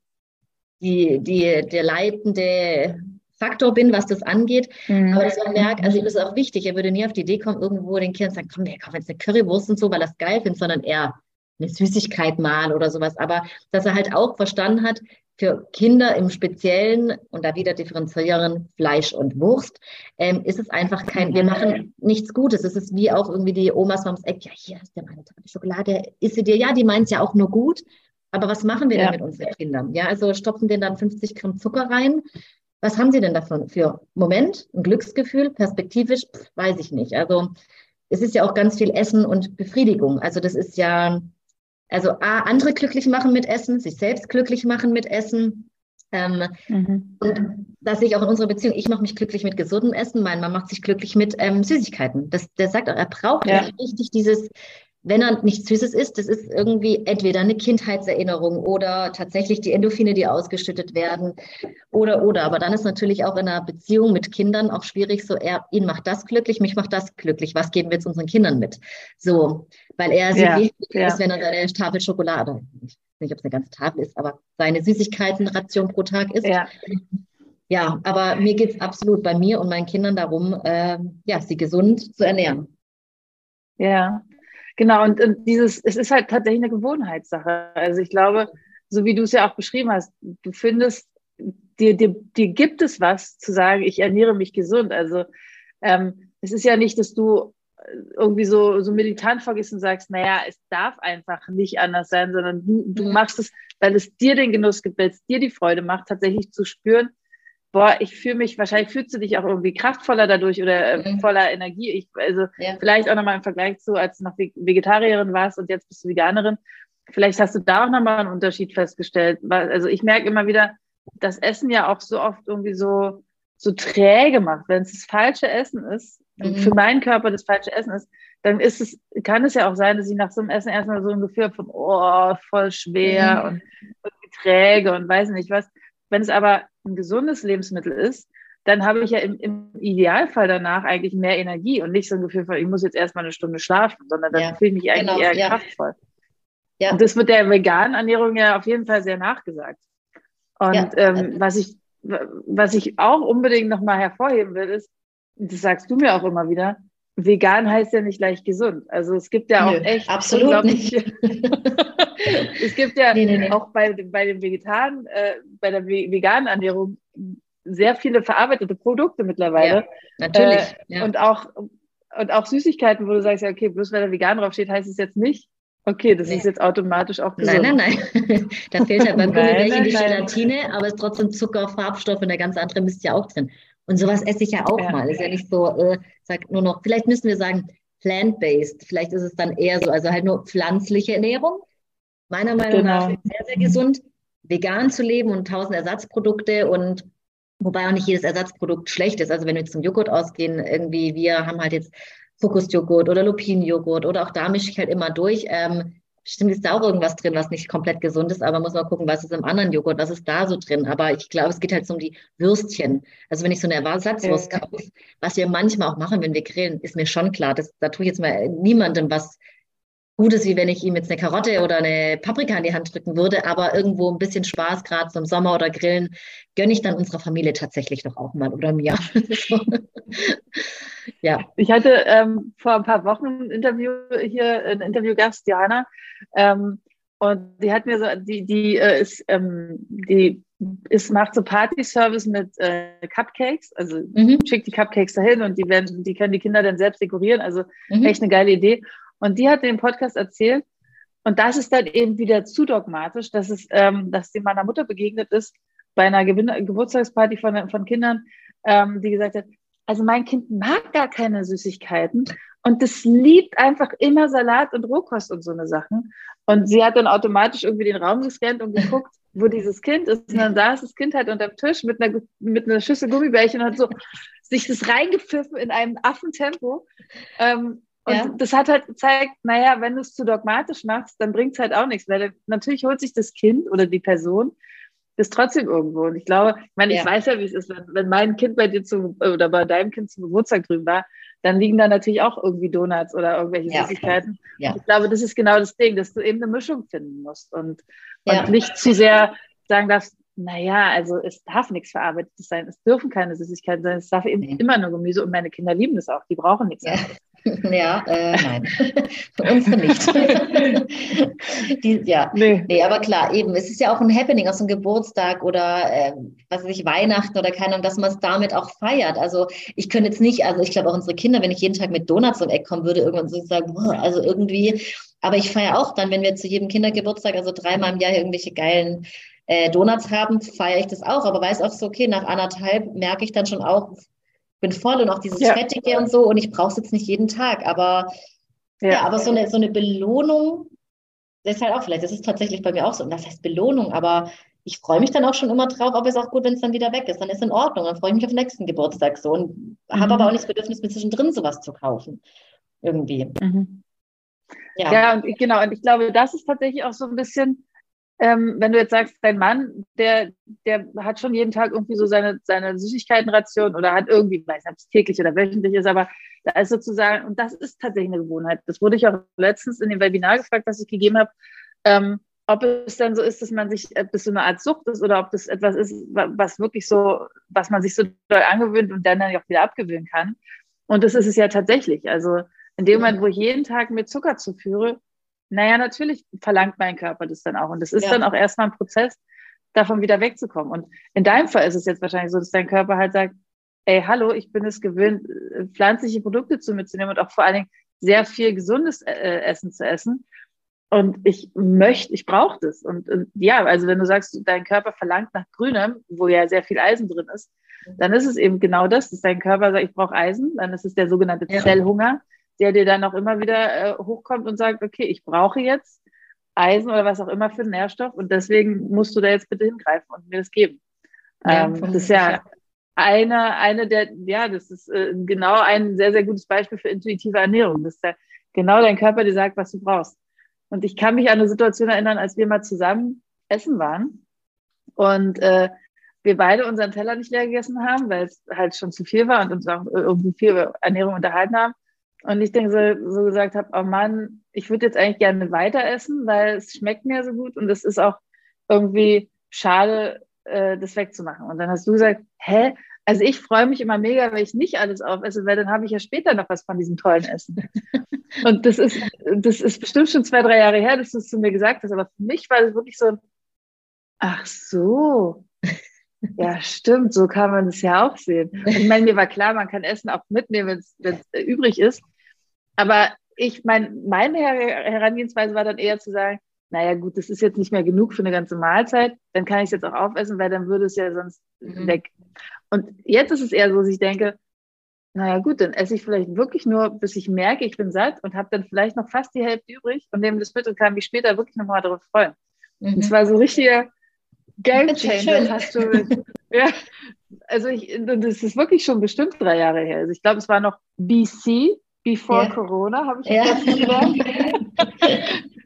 Speaker 2: die, die, der leitende Faktor bin, was das angeht. Mhm. Aber das war merk, also ihm ist auch wichtig, er würde nie auf die Idee kommen, irgendwo den Kindern zu sagen, komm, wir kaufen jetzt eine Currywurst und so, weil er es geil findet, sondern eher eine Süßigkeit mal oder sowas. Aber dass er halt auch verstanden hat, für Kinder im Speziellen, und da wieder differenzieren, Fleisch und Wurst, ähm, ist es einfach kein, wir machen nichts Gutes. Es ist wie auch irgendwie die Omas ums Eck, ja, hier ist ja meine Tafel Schokolade, isst sie dir, ja, die meint es ja auch nur gut, aber was machen wir ja. denn mit unseren Kindern? Ja, also stopfen denen dann 50 Gramm Zucker rein. Was haben sie denn davon für Moment, ein Glücksgefühl, perspektivisch, Pff, weiß ich nicht. Also es ist ja auch ganz viel Essen und Befriedigung. Also das ist ja, also A, andere glücklich machen mit Essen, sich selbst glücklich machen mit Essen. Ähm, mhm. Und das sehe ich auch in unserer Beziehung. Ich mache mich glücklich mit gesundem Essen, mein Mann macht sich glücklich mit ähm, Süßigkeiten. Das, der sagt auch, er braucht ja. richtig dieses, wenn er nichts Süßes isst, das ist irgendwie entweder eine Kindheitserinnerung oder tatsächlich die Endorphine, die ausgeschüttet werden oder, oder. Aber dann ist natürlich auch in einer Beziehung mit Kindern auch schwierig, so er, ihn macht das glücklich, mich macht das glücklich. Was geben wir jetzt unseren Kindern mit? So, weil er ja, sich wichtig ja. ist, wenn er seine Tafel Schokolade, ich weiß nicht, ob es eine ganze Tafel ist, aber seine Süßigkeitenration pro Tag isst. Ja. Ja, aber mir geht es absolut bei mir und meinen Kindern darum, äh, ja, sie gesund zu ernähren.
Speaker 1: Ja, Genau, und, und dieses, es ist halt tatsächlich eine Gewohnheitssache. Also ich glaube, so wie du es ja auch beschrieben hast, du findest, dir, dir, dir gibt es was zu sagen, ich ernähre mich gesund. Also ähm, es ist ja nicht, dass du irgendwie so, so militant vorgehst und sagst, naja, es darf einfach nicht anders sein, sondern du, du mhm. machst es, weil es dir den Genuss gibt, weil es dir die Freude macht, tatsächlich zu spüren, boah, ich fühle mich, wahrscheinlich fühlst du dich auch irgendwie kraftvoller dadurch oder äh, mhm. voller Energie. Ich, also ja. vielleicht auch nochmal im Vergleich zu, als du noch Vegetarierin warst und jetzt bist du Veganerin. Vielleicht hast du da auch nochmal einen Unterschied festgestellt. Also ich merke immer wieder, dass Essen ja auch so oft irgendwie so, so träge macht. Wenn es das falsche Essen ist, mhm. für meinen Körper das falsche Essen ist, dann ist es, kann es ja auch sein, dass ich nach so einem Essen erstmal so ein Gefühl habe von, oh, voll schwer mhm. und irgendwie träge und weiß nicht was. Wenn es aber ein gesundes Lebensmittel ist, dann habe ich ja im, im, Idealfall danach eigentlich mehr Energie und nicht so ein Gefühl von, ich muss jetzt erstmal eine Stunde schlafen, sondern dann ja, fühle ich mich eigentlich genau, eher ja. kraftvoll. Ja. Und das wird der veganen Ernährung ja auf jeden Fall sehr nachgesagt. Und ähm, was ich, was ich auch unbedingt nochmal hervorheben will, ist, das sagst du mir auch immer wieder, vegan heißt ja nicht gleich gesund. Also es gibt ja auch Nö, echt
Speaker 2: absolut nicht.
Speaker 1: es gibt ja nee, nee, nee. auch bei, bei den Vegetaren, äh, bei der veganen Ernährung sehr viele verarbeitete Produkte mittlerweile.
Speaker 2: Ja, natürlich. Äh,
Speaker 1: ja. Und auch und auch Süßigkeiten, wo du sagst, ja, okay, bloß weil da vegan draufsteht, heißt es jetzt nicht, okay, das ist jetzt automatisch auch
Speaker 2: gesund. Nein, nein, nein. da fehlt halt beim Gummibärchen die Gelatine, aber es ist trotzdem Zucker, Farbstoff und der ganz andere Mist ja auch drin. Und sowas esse ich ja auch ja. mal. Ist ja nicht so, äh, sag nur noch, vielleicht müssen wir sagen, plant-based. Vielleicht ist es dann eher so, also halt nur pflanzliche Ernährung. Meiner Meinung genau. nach sehr, sehr gesund, vegan zu leben und tausend Ersatzprodukte und wobei auch nicht jedes Ersatzprodukt schlecht ist. Also wenn wir zum Joghurt ausgehen, irgendwie, wir haben halt jetzt Fokusjoghurt oder Lupinenjoghurt oder auch da mische ich halt immer durch. Ähm, Bestimmt ist da auch irgendwas drin, was nicht komplett gesund ist, aber muss man gucken, was ist im anderen Joghurt, was ist da so drin. Aber ich glaube, es geht halt so um die Würstchen. Also wenn ich so eine Ersatzwurst kaufe, was wir manchmal auch machen, wenn wir grillen, ist mir schon klar, dass, da tue ich jetzt mal niemandem was Gutes, wie wenn ich ihm jetzt eine Karotte oder eine Paprika in die Hand drücken würde, aber irgendwo ein bisschen Spaß, gerade zum Sommer oder Grillen, gönne ich dann unserer Familie tatsächlich doch auch mal oder mir.
Speaker 1: ja. Ich hatte ähm, vor ein paar Wochen ein Interview hier, ein Interviewgast, Diana, ähm, und die hat mir so, die, die äh, ist, ähm, die ist, macht so Party-Service mit äh, Cupcakes, also mhm. schickt die Cupcakes dahin und die werden, die können die Kinder dann selbst dekorieren, also mhm. echt eine geile Idee. Und die hat den Podcast erzählt. Und das ist dann eben wieder zu dogmatisch, dass es, ähm, dass sie meiner Mutter begegnet ist bei einer Gewinn Geburtstagsparty von, von Kindern, ähm, die gesagt hat, also mein Kind mag gar keine Süßigkeiten und das liebt einfach immer Salat und Rohkost und so eine Sachen. Und sie hat dann automatisch irgendwie den Raum gescannt und geguckt, wo dieses Kind ist. Und dann saß das Kind halt unterm Tisch mit einer, mit einer Schüssel Gummibärchen und hat so sich das reingepfiffen in einem Affentempo. Ähm, und ja. das hat halt gezeigt, naja, wenn du es zu dogmatisch machst, dann bringt es halt auch nichts, weil natürlich holt sich das Kind oder die Person das trotzdem irgendwo. Und ich glaube, ich meine, ja. ich weiß ja, wie es ist, wenn, wenn mein Kind bei dir zum, oder bei deinem Kind zum Geburtstag drüben war, dann liegen da natürlich auch irgendwie Donuts oder irgendwelche ja. Süßigkeiten. Ja. Ich glaube, das ist genau das Ding, dass du eben eine Mischung finden musst und, und nicht zu sehr sagen darfst, naja, also es darf nichts Verarbeitetes sein, es dürfen keine Süßigkeiten sein, es darf eben nee. immer nur Gemüse und meine Kinder lieben das auch, die brauchen nichts
Speaker 2: ja. Ja, äh, nein, für unsere nicht. Die, ja, nee. nee. aber klar, eben, es ist ja auch ein Happening aus einem Geburtstag oder äh, was weiß ich, Weihnachten oder keine Ahnung, dass man es damit auch feiert. Also ich könnte jetzt nicht, also ich glaube auch unsere Kinder, wenn ich jeden Tag mit Donuts um Eck kommen würde, irgendwann so sagen, boah, also irgendwie, aber ich feiere auch dann, wenn wir zu jedem Kindergeburtstag, also dreimal im Jahr irgendwelche geilen äh, Donuts haben, feiere ich das auch, aber weiß auch so, okay, nach anderthalb merke ich dann schon auch, bin voll und auch dieses ja. Fettige und so und ich brauche es jetzt nicht jeden Tag, aber ja. ja, aber so eine, so eine Belohnung, das ist halt auch vielleicht, das ist tatsächlich bei mir auch so, und das heißt Belohnung, aber ich freue mich dann auch schon immer drauf, aber es ist auch gut, wenn es dann wieder weg ist, dann ist in Ordnung, dann freue ich mich auf den nächsten Geburtstag so und mhm. habe aber auch nicht das Bedürfnis, mir zwischendrin sowas zu kaufen, irgendwie.
Speaker 1: Mhm. Ja. ja, und genau, und ich glaube, das ist tatsächlich auch so ein bisschen, ähm, wenn du jetzt sagst, dein Mann, der, der hat schon jeden Tag irgendwie so seine, seine Süßigkeitenration oder hat irgendwie, ich weiß nicht, ob es täglich oder wöchentlich ist, aber da ist sozusagen, und das ist tatsächlich eine Gewohnheit. Das wurde ich auch letztens in dem Webinar gefragt, was ich gegeben habe, ähm, ob es dann so ist, dass man sich, ob das so eine Art Sucht ist oder ob das etwas ist, was wirklich so, was man sich so doll angewöhnt und dann, dann auch wieder abgewöhnen kann. Und das ist es ja tatsächlich. Also in dem Moment, wo ich jeden Tag mit Zucker zuführe, naja, natürlich verlangt mein Körper das dann auch. Und das ist ja. dann auch erstmal ein Prozess, davon wieder wegzukommen. Und in deinem Fall ist es jetzt wahrscheinlich so, dass dein Körper halt sagt, ey, hallo, ich bin es gewöhnt, äh, pflanzliche Produkte zu mir zu nehmen und auch vor allen Dingen sehr viel gesundes äh, Essen zu essen. Und ich möchte, ich brauche das. Und, und, ja, also wenn du sagst, dein Körper verlangt nach Grünem, wo ja sehr viel Eisen drin ist, dann ist es eben genau das, dass dein Körper sagt, ich brauche Eisen. Dann ist es der sogenannte ja. Zellhunger, der dir dann auch immer wieder äh, hochkommt und sagt, okay, ich brauche jetzt Eisen oder was auch immer für einen Nährstoff und deswegen musst du da jetzt bitte hingreifen und mir das geben. Ja, ähm, das ist ja eine, eine der, ja, das ist äh, genau ein sehr, sehr gutes Beispiel für intuitive Ernährung. Das ist ja genau dein Körper dir sagt, was du brauchst. Und ich kann mich an eine Situation erinnern, als wir mal zusammen essen waren und äh, wir beide unseren Teller nicht leer gegessen haben, weil es halt schon zu viel war und uns auch irgendwie viel über Ernährung unterhalten haben. Und ich denke so, so gesagt habe, oh Mann, ich würde jetzt eigentlich gerne weiter essen, weil es schmeckt mir so gut und es ist auch irgendwie schade, äh, das wegzumachen. Und dann hast du gesagt, hä? Also ich freue mich immer mega, wenn ich nicht alles aufesse, weil dann habe ich ja später noch was von diesem tollen Essen. und das ist, das ist bestimmt schon zwei, drei Jahre her, dass du es zu mir gesagt hast. Aber für mich war das wirklich so, ach so. Ja, stimmt, so kann man es ja auch sehen. Und ich meine, mir war klar, man kann Essen auch mitnehmen, wenn es übrig ist. Aber ich meine, meine Herangehensweise war dann eher zu sagen, naja gut, das ist jetzt nicht mehr genug für eine ganze Mahlzeit, dann kann ich es jetzt auch aufessen, weil dann würde es ja sonst mhm. weg. Und jetzt ist es eher so, dass ich denke, naja gut, dann esse ich vielleicht wirklich nur, bis ich merke, ich bin satt und habe dann vielleicht noch fast die Hälfte übrig und nehme das mit und kann mich später wirklich nochmal darauf freuen. Mhm. Und zwar so richtiger Game Changer hast du. ja, also ich, das ist wirklich schon bestimmt drei Jahre her. Also ich glaube, es war noch BC, Before ja. Corona, habe ich ja. gelernt.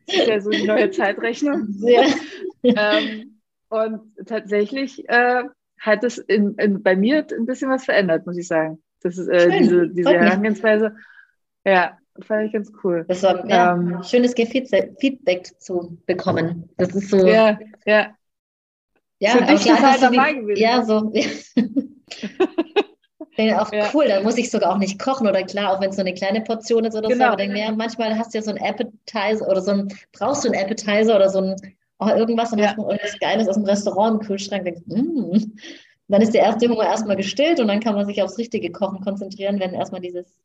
Speaker 1: das ist ja so die neue Zeitrechnung. Ja. Ähm, und tatsächlich äh, hat es in, in, bei mir ein bisschen was verändert, muss ich sagen. Das ist äh, diese, diese Herangehensweise. Ja, fand ich ganz cool.
Speaker 2: Das war ja, ähm, schönes Feedback zu bekommen. Das ist so.
Speaker 1: Ja, ja.
Speaker 2: Ja, Für dich total dabei gewesen. Ja, so. auch ja. cool, da muss ich sogar auch nicht kochen oder klar, auch wenn es so eine kleine Portion ist oder genau. so. Aber dann, ja, manchmal hast du ja so ein Appetizer oder so ein, brauchst du einen Appetizer oder so ein, oh, irgendwas, dann ja. hast du irgendwas Geiles aus dem Restaurant im Kühlschrank. Denkst, mm. Dann ist der erste Hunger erstmal gestillt und dann kann man sich aufs richtige Kochen konzentrieren, wenn erstmal dieses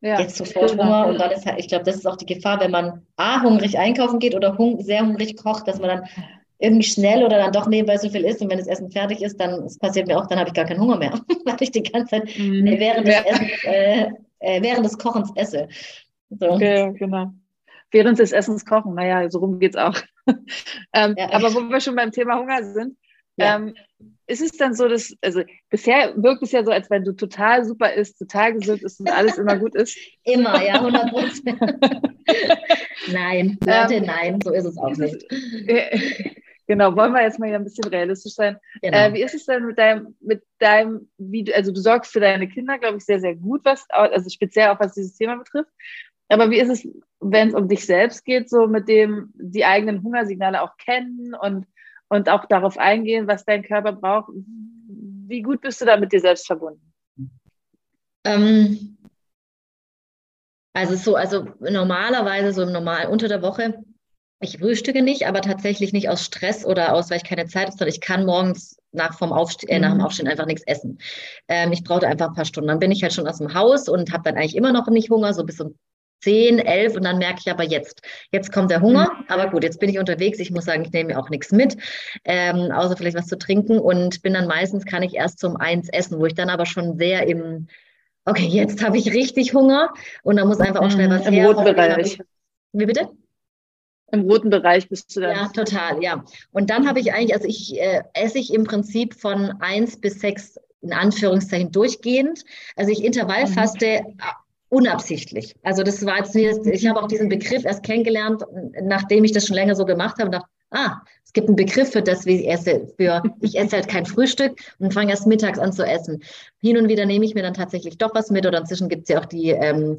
Speaker 2: ja, jetzt sofort genau. Hunger und dann ist halt, ich glaube, das ist auch die Gefahr, wenn man A, hungrig einkaufen geht oder hung sehr hungrig kocht, dass man dann irgendwie schnell oder dann doch nebenbei so viel isst und wenn das Essen fertig ist, dann es passiert mir auch, dann habe ich gar keinen Hunger mehr, weil ich die ganze Zeit mhm. während, des ja. Essens, äh, äh, während des Kochens esse.
Speaker 1: So. Ja, genau. Während des Essens kochen, naja, so rum geht es auch. ähm, ja, aber wo wir schon beim Thema Hunger sind, ja. ähm, ist es dann so, dass, also bisher wirkt es ja so, als wenn du total super isst, total gesund ist und alles immer gut ist.
Speaker 2: Immer, ja, 100 Prozent. nein, Leute, ähm, nein, so ist es auch nicht.
Speaker 1: Genau, wollen wir jetzt mal hier ein bisschen realistisch sein. Genau. Äh, wie ist es denn mit deinem, mit deinem, wie du, also du sorgst für deine Kinder, glaube ich, sehr, sehr gut, was, also speziell auch was dieses Thema betrifft. Aber wie ist es, wenn es um dich selbst geht, so mit dem die eigenen Hungersignale auch kennen und, und auch darauf eingehen, was dein Körper braucht? Wie gut bist du da mit dir selbst verbunden?
Speaker 2: Ähm, also so, also normalerweise so im Normal unter der Woche ich frühstücke nicht, aber tatsächlich nicht aus Stress oder aus, weil ich keine Zeit habe, sondern ich kann morgens nach, vom Aufste äh, nach dem mhm. Aufstehen einfach nichts essen. Ähm, ich brauche einfach ein paar Stunden. Dann bin ich halt schon aus dem Haus und habe dann eigentlich immer noch nicht Hunger, so bis um 10, 11 und dann merke ich aber jetzt, jetzt kommt der Hunger, mhm. aber gut, jetzt bin ich unterwegs. Ich muss sagen, ich nehme mir auch nichts mit, ähm, außer vielleicht was zu trinken und bin dann meistens, kann ich erst zum eins essen, wo ich dann aber schon sehr im, okay, jetzt habe ich richtig Hunger und dann muss einfach auch schnell mhm. was
Speaker 1: Im her. Roten Bereich.
Speaker 2: Wie bitte?
Speaker 1: Im roten Bereich bist du dann.
Speaker 2: Ja, total, ja. Und dann habe ich eigentlich, also ich äh, esse ich im Prinzip von eins bis sechs in Anführungszeichen durchgehend. Also ich Intervallfaste mhm. unabsichtlich. Also das war jetzt, ich habe auch diesen Begriff erst kennengelernt, nachdem ich das schon länger so gemacht habe und dachte, ah, es gibt einen Begriff für das, wie ich esse. Für, ich esse halt kein Frühstück und fange erst mittags an zu essen. Hin und wieder nehme ich mir dann tatsächlich doch was mit oder inzwischen gibt es ja auch die ähm,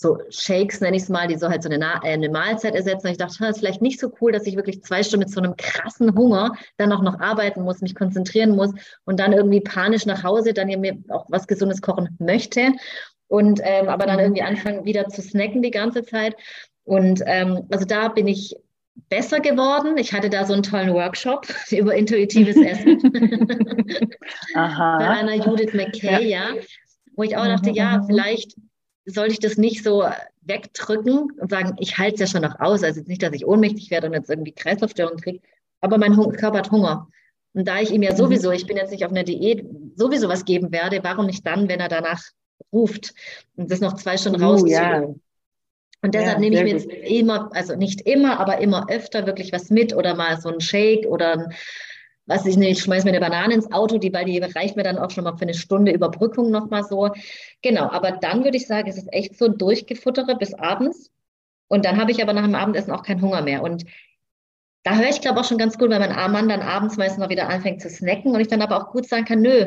Speaker 2: so Shakes, nenne ich es mal, die so halt so eine, äh, eine Mahlzeit ersetzen. Und ich dachte, das ist vielleicht nicht so cool, dass ich wirklich zwei Stunden mit so einem krassen Hunger dann auch noch arbeiten muss, mich konzentrieren muss und dann irgendwie panisch nach Hause dann mir auch was Gesundes kochen möchte. Und ähm, aber dann irgendwie anfangen wieder zu snacken die ganze Zeit. Und ähm, also da bin ich besser geworden. Ich hatte da so einen tollen Workshop über intuitives Essen Aha. bei einer Judith McKay, ja. ja, wo ich auch dachte, ja, mhm. vielleicht sollte ich das nicht so wegdrücken und sagen, ich halte es ja schon noch aus. Also nicht, dass ich ohnmächtig werde und jetzt irgendwie Kreislaufstörungen kriege, aber mein Körper hat Hunger. Und da ich ihm ja mhm. sowieso, ich bin jetzt nicht auf einer Diät, sowieso was geben werde, warum nicht dann, wenn er danach ruft und das noch zwei Stunden uh? Ja. Und deshalb ja, nehme ich mir jetzt immer, also nicht immer, aber immer öfter wirklich was mit oder mal so ein Shake oder ein, was ich nicht, ich schmeiße mir eine Banane ins Auto, die, weil die reicht mir dann auch schon mal für eine Stunde Überbrückung nochmal so. Genau, aber dann würde ich sagen, es ist echt so durchgefuttere bis abends. Und dann habe ich aber nach dem Abendessen auch keinen Hunger mehr. Und da höre ich, glaube auch schon ganz gut, weil mein Mann dann abends meistens mal wieder anfängt zu snacken und ich dann aber auch gut sagen kann, nö,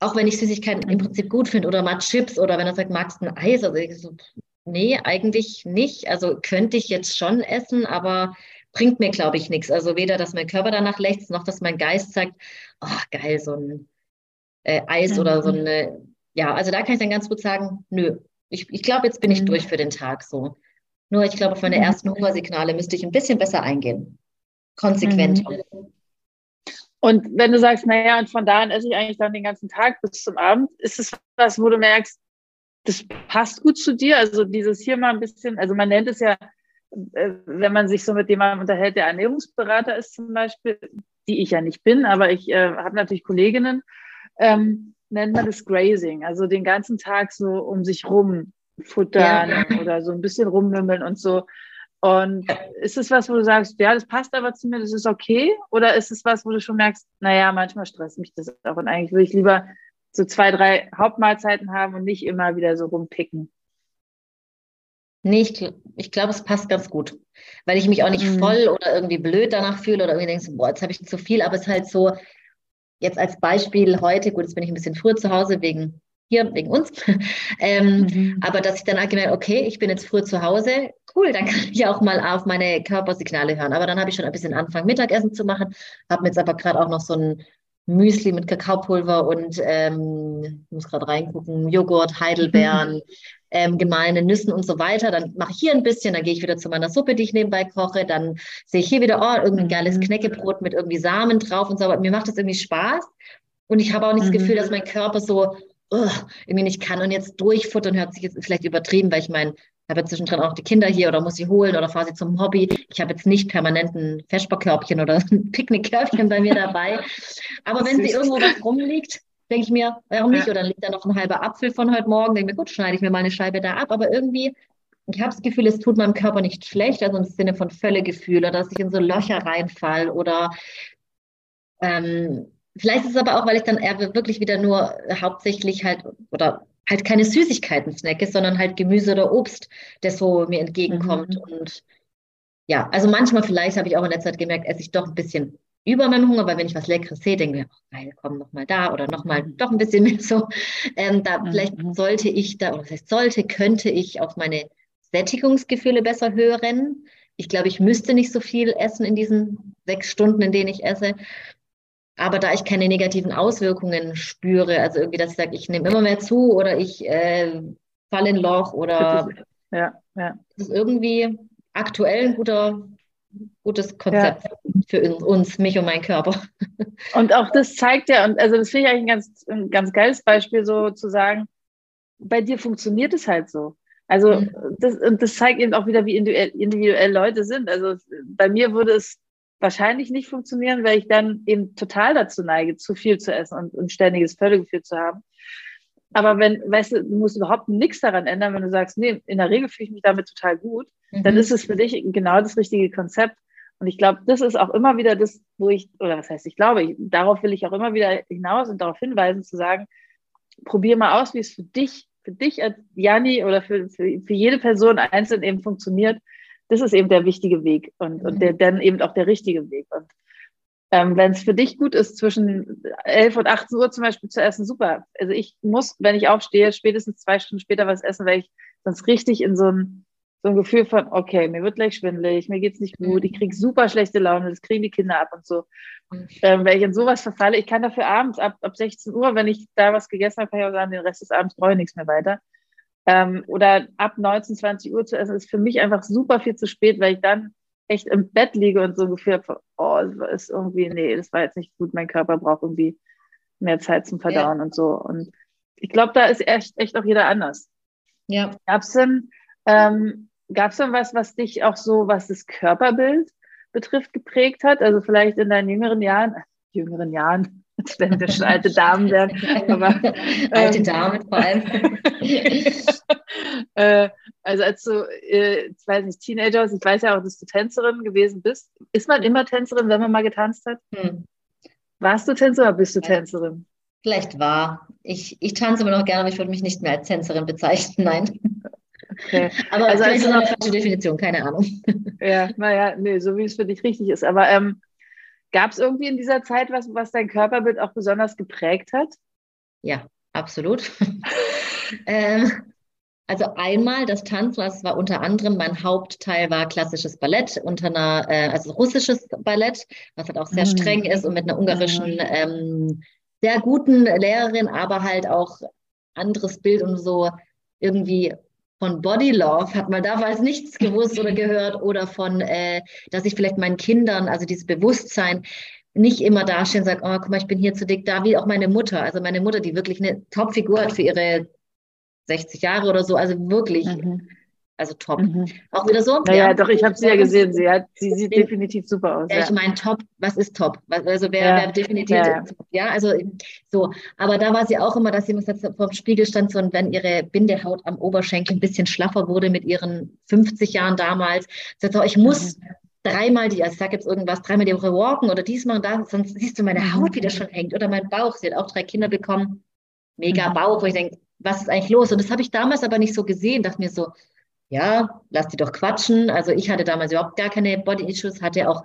Speaker 2: auch wenn ich Süßigkeiten im Prinzip gut finde oder mal Chips oder wenn er sagt, magst du ein Eis? Also ich so, nee, eigentlich nicht. Also könnte ich jetzt schon essen, aber bringt mir, glaube ich, nichts. Also weder, dass mein Körper danach lechzt, noch dass mein Geist sagt, oh, geil, so ein äh, Eis mhm. oder so eine, ja, also da kann ich dann ganz gut sagen, nö, ich, ich glaube, jetzt bin ich mhm. durch für den Tag so. Nur ich glaube, auf meine mhm. ersten Hungersignale müsste ich ein bisschen besser eingehen konsequent. Mhm.
Speaker 1: Und wenn du sagst, naja, und von da an esse ich eigentlich dann den ganzen Tag bis zum Abend, ist es was, wo du merkst, das passt gut zu dir? Also dieses hier mal ein bisschen, also man nennt es ja, wenn man sich so mit jemandem unterhält, der Ernährungsberater ist zum Beispiel, die ich ja nicht bin, aber ich äh, habe natürlich Kolleginnen, ähm, nennt man das Grazing, also den ganzen Tag so um sich rum futtern ja. oder so ein bisschen rummümmeln und so. Und ist es was, wo du sagst, ja, das passt aber zu mir, das ist okay? Oder ist es was, wo du schon merkst, naja, manchmal stresst mich das auch und eigentlich würde ich lieber so zwei, drei Hauptmahlzeiten haben und nicht immer wieder so rumpicken?
Speaker 2: Nee, ich, ich glaube, es passt ganz gut, weil ich mich auch nicht mhm. voll oder irgendwie blöd danach fühle oder irgendwie denke, boah, jetzt habe ich zu viel, aber es ist halt so, jetzt als Beispiel heute, gut, jetzt bin ich ein bisschen früher zu Hause wegen hier wegen uns. ähm, mhm. Aber dass ich dann halt gemerkt, okay, ich bin jetzt früh zu Hause, cool, dann kann ich auch mal auf meine Körpersignale hören. Aber dann habe ich schon ein bisschen angefangen, Mittagessen zu machen, habe mir jetzt aber gerade auch noch so ein Müsli mit Kakaopulver und ähm, ich muss gerade reingucken, Joghurt, Heidelbeeren. Ähm, gemahlene Nüssen und so weiter. Dann mache ich hier ein bisschen, dann gehe ich wieder zu meiner Suppe, die ich nebenbei koche. Dann sehe ich hier wieder, oh, irgendein geiles mhm. Knäckebrot mit irgendwie Samen drauf und so. Aber mir macht das irgendwie Spaß. Und ich habe auch nicht das Gefühl, mhm. dass mein Körper so uh, irgendwie nicht kann und jetzt durchfuttern hört sich jetzt vielleicht übertrieben, weil ich meine, ich habe zwischendrin auch die Kinder hier oder muss sie holen oder fahre sie zum Hobby. Ich habe jetzt nicht permanent ein Vesperkörbchen oder ein Picknickkörbchen bei mir dabei. Aber wenn sie irgendwo was rumliegt, denke ich mir, warum nicht? Oder dann liegt da noch ein halber Apfel von heute Morgen, denke ich mir, gut, schneide ich mir mal eine Scheibe da ab. Aber irgendwie, ich habe das Gefühl, es tut meinem Körper nicht schlecht, also im Sinne von Völlegefühl oder dass ich in so Löcher reinfall oder ähm, Vielleicht ist es aber auch, weil ich dann eher wirklich wieder nur hauptsächlich halt oder halt keine Süßigkeiten snacke, sondern halt Gemüse oder Obst, das so mir entgegenkommt. Mhm. Und ja, also manchmal vielleicht habe ich auch in der Zeit gemerkt, esse ich doch ein bisschen über meinem Hunger, weil wenn ich was Leckeres sehe, denke ich, oh, geil, komm noch mal da oder noch mal doch ein bisschen mehr so. Ähm, da mhm. vielleicht sollte ich da, oder das heißt sollte, könnte ich auf meine Sättigungsgefühle besser hören. Ich glaube, ich müsste nicht so viel essen in diesen sechs Stunden, in denen ich esse. Aber da ich keine negativen Auswirkungen spüre, also irgendwie, dass ich sage, ich nehme immer mehr zu oder ich äh, falle in Loch oder ja, ja. das ist irgendwie aktuell ein guter, gutes Konzept ja. für uns, mich und meinen Körper.
Speaker 1: Und auch das zeigt ja, und also das finde ich eigentlich ein ganz, ein ganz geiles Beispiel, so zu sagen, bei dir funktioniert es halt so. Also mhm. das, und das zeigt eben auch wieder, wie individuell, individuell Leute sind. Also bei mir würde es wahrscheinlich nicht funktionieren, weil ich dann eben total dazu neige, zu viel zu essen und ein ständiges Völlegefühl zu haben. Aber wenn, weißt du, du musst überhaupt nichts daran ändern, wenn du sagst, nee, in der Regel fühle ich mich damit total gut, mhm. dann ist es für dich genau das richtige Konzept. Und ich glaube, das ist auch immer wieder das, wo ich, oder was heißt, ich glaube, ich, darauf will ich auch immer wieder hinaus und darauf hinweisen, zu sagen, probier mal aus, wie es für dich, für dich als Janni oder für, für, für jede Person einzeln eben funktioniert das ist eben der wichtige Weg und, und der, dann eben auch der richtige Weg. Und ähm, wenn es für dich gut ist, zwischen 11 und 18 Uhr zum Beispiel zu essen, super. Also ich muss, wenn ich aufstehe, spätestens zwei Stunden später was essen, weil ich sonst richtig in so ein, so ein Gefühl von, okay, mir wird gleich schwindelig, mir geht's nicht gut, ich kriege super schlechte Laune, das kriegen die Kinder ab und so. Ähm, wenn ich in sowas verfalle, ich kann dafür abends ab, ab 16 Uhr, wenn ich da was gegessen habe, kann ich auch sagen, den Rest des Abends brauche ich nichts mehr weiter. Ähm, oder ab 19, 20 Uhr zu essen, ist für mich einfach super viel zu spät, weil ich dann echt im Bett liege und so ein Gefühl habe, oh, das ist irgendwie, nee, das war jetzt nicht gut, mein Körper braucht irgendwie mehr Zeit zum Verdauen ja. und so. Und ich glaube, da ist echt, echt auch jeder anders. Ja. Gab es denn, ähm, gab's denn was, was dich auch so, was das Körperbild betrifft, geprägt hat? Also vielleicht in deinen jüngeren Jahren, äh, jüngeren Jahren, als wenn wir schon alte Damen werden, aber
Speaker 2: ähm, alte Damen vor allem.
Speaker 1: äh, also als du, äh, ich weiß nicht, Teenager, ich weiß ja auch, dass du Tänzerin gewesen bist. Ist man immer Tänzerin, wenn man mal getanzt hat? Hm. Warst du Tänzerin oder bist du Tänzerin?
Speaker 2: Vielleicht war. Ich, ich tanze immer noch gerne, aber ich würde mich nicht mehr als Tänzerin bezeichnen, nein. Okay. Aber also ist eine falsche Definition, keine Ahnung.
Speaker 1: Ja, naja, nee, so wie es für dich richtig ist. Aber ähm, gab es irgendwie in dieser Zeit was, was dein Körperbild auch besonders geprägt hat?
Speaker 2: Ja, absolut. ähm, also einmal das Tanzen, das war unter anderem mein Hauptteil war klassisches Ballett unter einer, äh, also russisches Ballett, was halt auch sehr mhm. streng ist und mit einer ungarischen ähm, sehr guten Lehrerin, aber halt auch anderes Bild und so irgendwie von Body Love hat man damals nichts gewusst oder gehört oder von, äh, dass ich vielleicht meinen Kindern, also dieses Bewusstsein, nicht immer dastehen und sagen, oh, guck mal, ich bin hier zu dick, da wie auch meine Mutter. Also meine Mutter, die wirklich eine Top-Figur hat für ihre 60 Jahre oder so, also wirklich mhm. Also top. Mhm. Auch wieder so?
Speaker 1: Ja, ja, doch, ich habe sie ja gesehen. Sie, hat, sie sieht den, definitiv super aus.
Speaker 2: Ja, ich meine, top, was ist top? Also wer, ja. wer definitiv, ja, ja, also so. Aber da war sie auch immer, dass sie immer vor dem Spiegel stand so, und wenn ihre Bindehaut am Oberschenkel ein bisschen schlaffer wurde mit ihren 50 Jahren damals, sagt so, ich muss mhm. dreimal die, also ich sage jetzt irgendwas, dreimal die Woche walken oder diesmal und da, sonst siehst du meine Haut, wie das schon hängt. Oder mein Bauch. Sie hat auch drei Kinder bekommen. Mega mhm. Bauch, wo ich denke, was ist eigentlich los? Und das habe ich damals aber nicht so gesehen, dachte mir so, ja, lass die doch quatschen. Also ich hatte damals überhaupt gar keine Body-Issues, hatte auch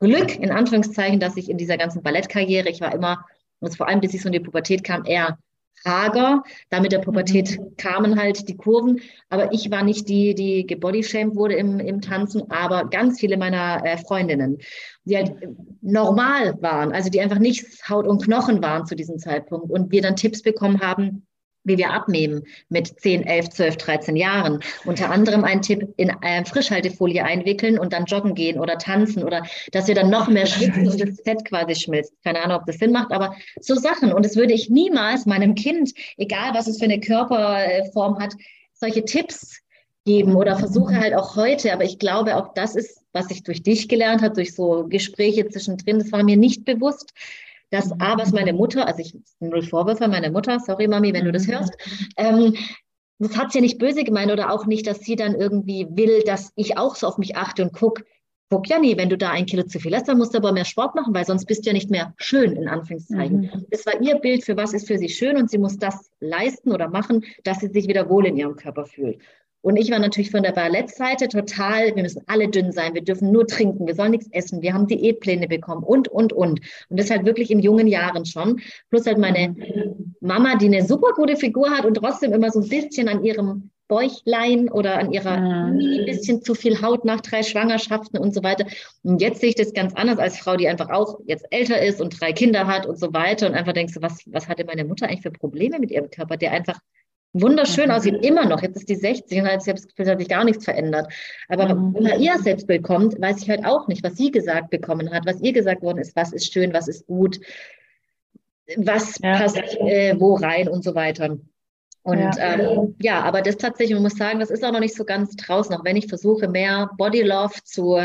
Speaker 2: Glück, in Anführungszeichen, dass ich in dieser ganzen Ballettkarriere, ich war immer, und vor allem bis ich so in die Pubertät kam, eher hager. Da mit der Pubertät mhm. kamen halt die Kurven. Aber ich war nicht die, die gebodyshamed wurde im, im Tanzen, aber ganz viele meiner äh, Freundinnen, die halt normal waren, also die einfach nicht Haut und Knochen waren zu diesem Zeitpunkt und wir dann Tipps bekommen haben, wie wir abnehmen mit 10, 11, 12, 13 Jahren. Unter anderem ein Tipp in äh, Frischhaltefolie einwickeln und dann joggen gehen oder tanzen oder dass wir dann noch mehr schwitzen und das Fett quasi schmilzt. Keine Ahnung, ob das Sinn macht, aber so Sachen. Und das würde ich niemals meinem Kind, egal was es für eine Körperform hat, solche Tipps geben oder versuche halt auch heute, aber ich glaube auch das ist, was ich durch dich gelernt habe, durch so Gespräche zwischendrin, das war mir nicht bewusst, dass A, was meine Mutter, also ich null Vorwürfe meiner Mutter, sorry Mami, wenn du das hörst, ähm, das hat sie ja nicht böse gemeint oder auch nicht, dass sie dann irgendwie will, dass ich auch so auf mich achte und guck, guck ja nie, wenn du da ein Kilo zu viel hast, dann musst du aber mehr Sport machen, weil sonst bist du ja nicht mehr schön, in Anführungszeichen. Mhm. Das war ihr Bild für was ist für sie schön und sie muss das leisten oder machen, dass sie sich wieder wohl in ihrem Körper fühlt. Und ich war natürlich von der Ballettseite total, wir müssen alle dünn sein, wir dürfen nur trinken, wir sollen nichts essen, wir haben Diätpläne bekommen und, und, und. Und das halt wirklich in jungen Jahren schon. Plus halt meine Mama, die eine super gute Figur hat und trotzdem immer so ein bisschen an ihrem Bäuchlein oder an ihrer mhm. ein bisschen zu viel Haut nach drei Schwangerschaften und so weiter. Und jetzt sehe ich das ganz anders als Frau, die einfach auch jetzt älter ist und drei Kinder hat und so weiter und einfach denkst du, was, was hatte meine Mutter eigentlich für Probleme mit ihrem Körper, der einfach wunderschön mhm. aussieht, immer noch. Jetzt ist die 60 und hat sich gar nichts verändert. Aber mhm. wenn ihr Selbstbild kommt, weiß ich halt auch nicht, was sie gesagt bekommen hat, was ihr gesagt worden ist, was ist schön, was ist gut, was ja. passt äh, wo rein und so weiter. Und ja. Ähm, ja, aber das tatsächlich, man muss sagen, das ist auch noch nicht so ganz draußen, auch wenn ich versuche, mehr Body Love zu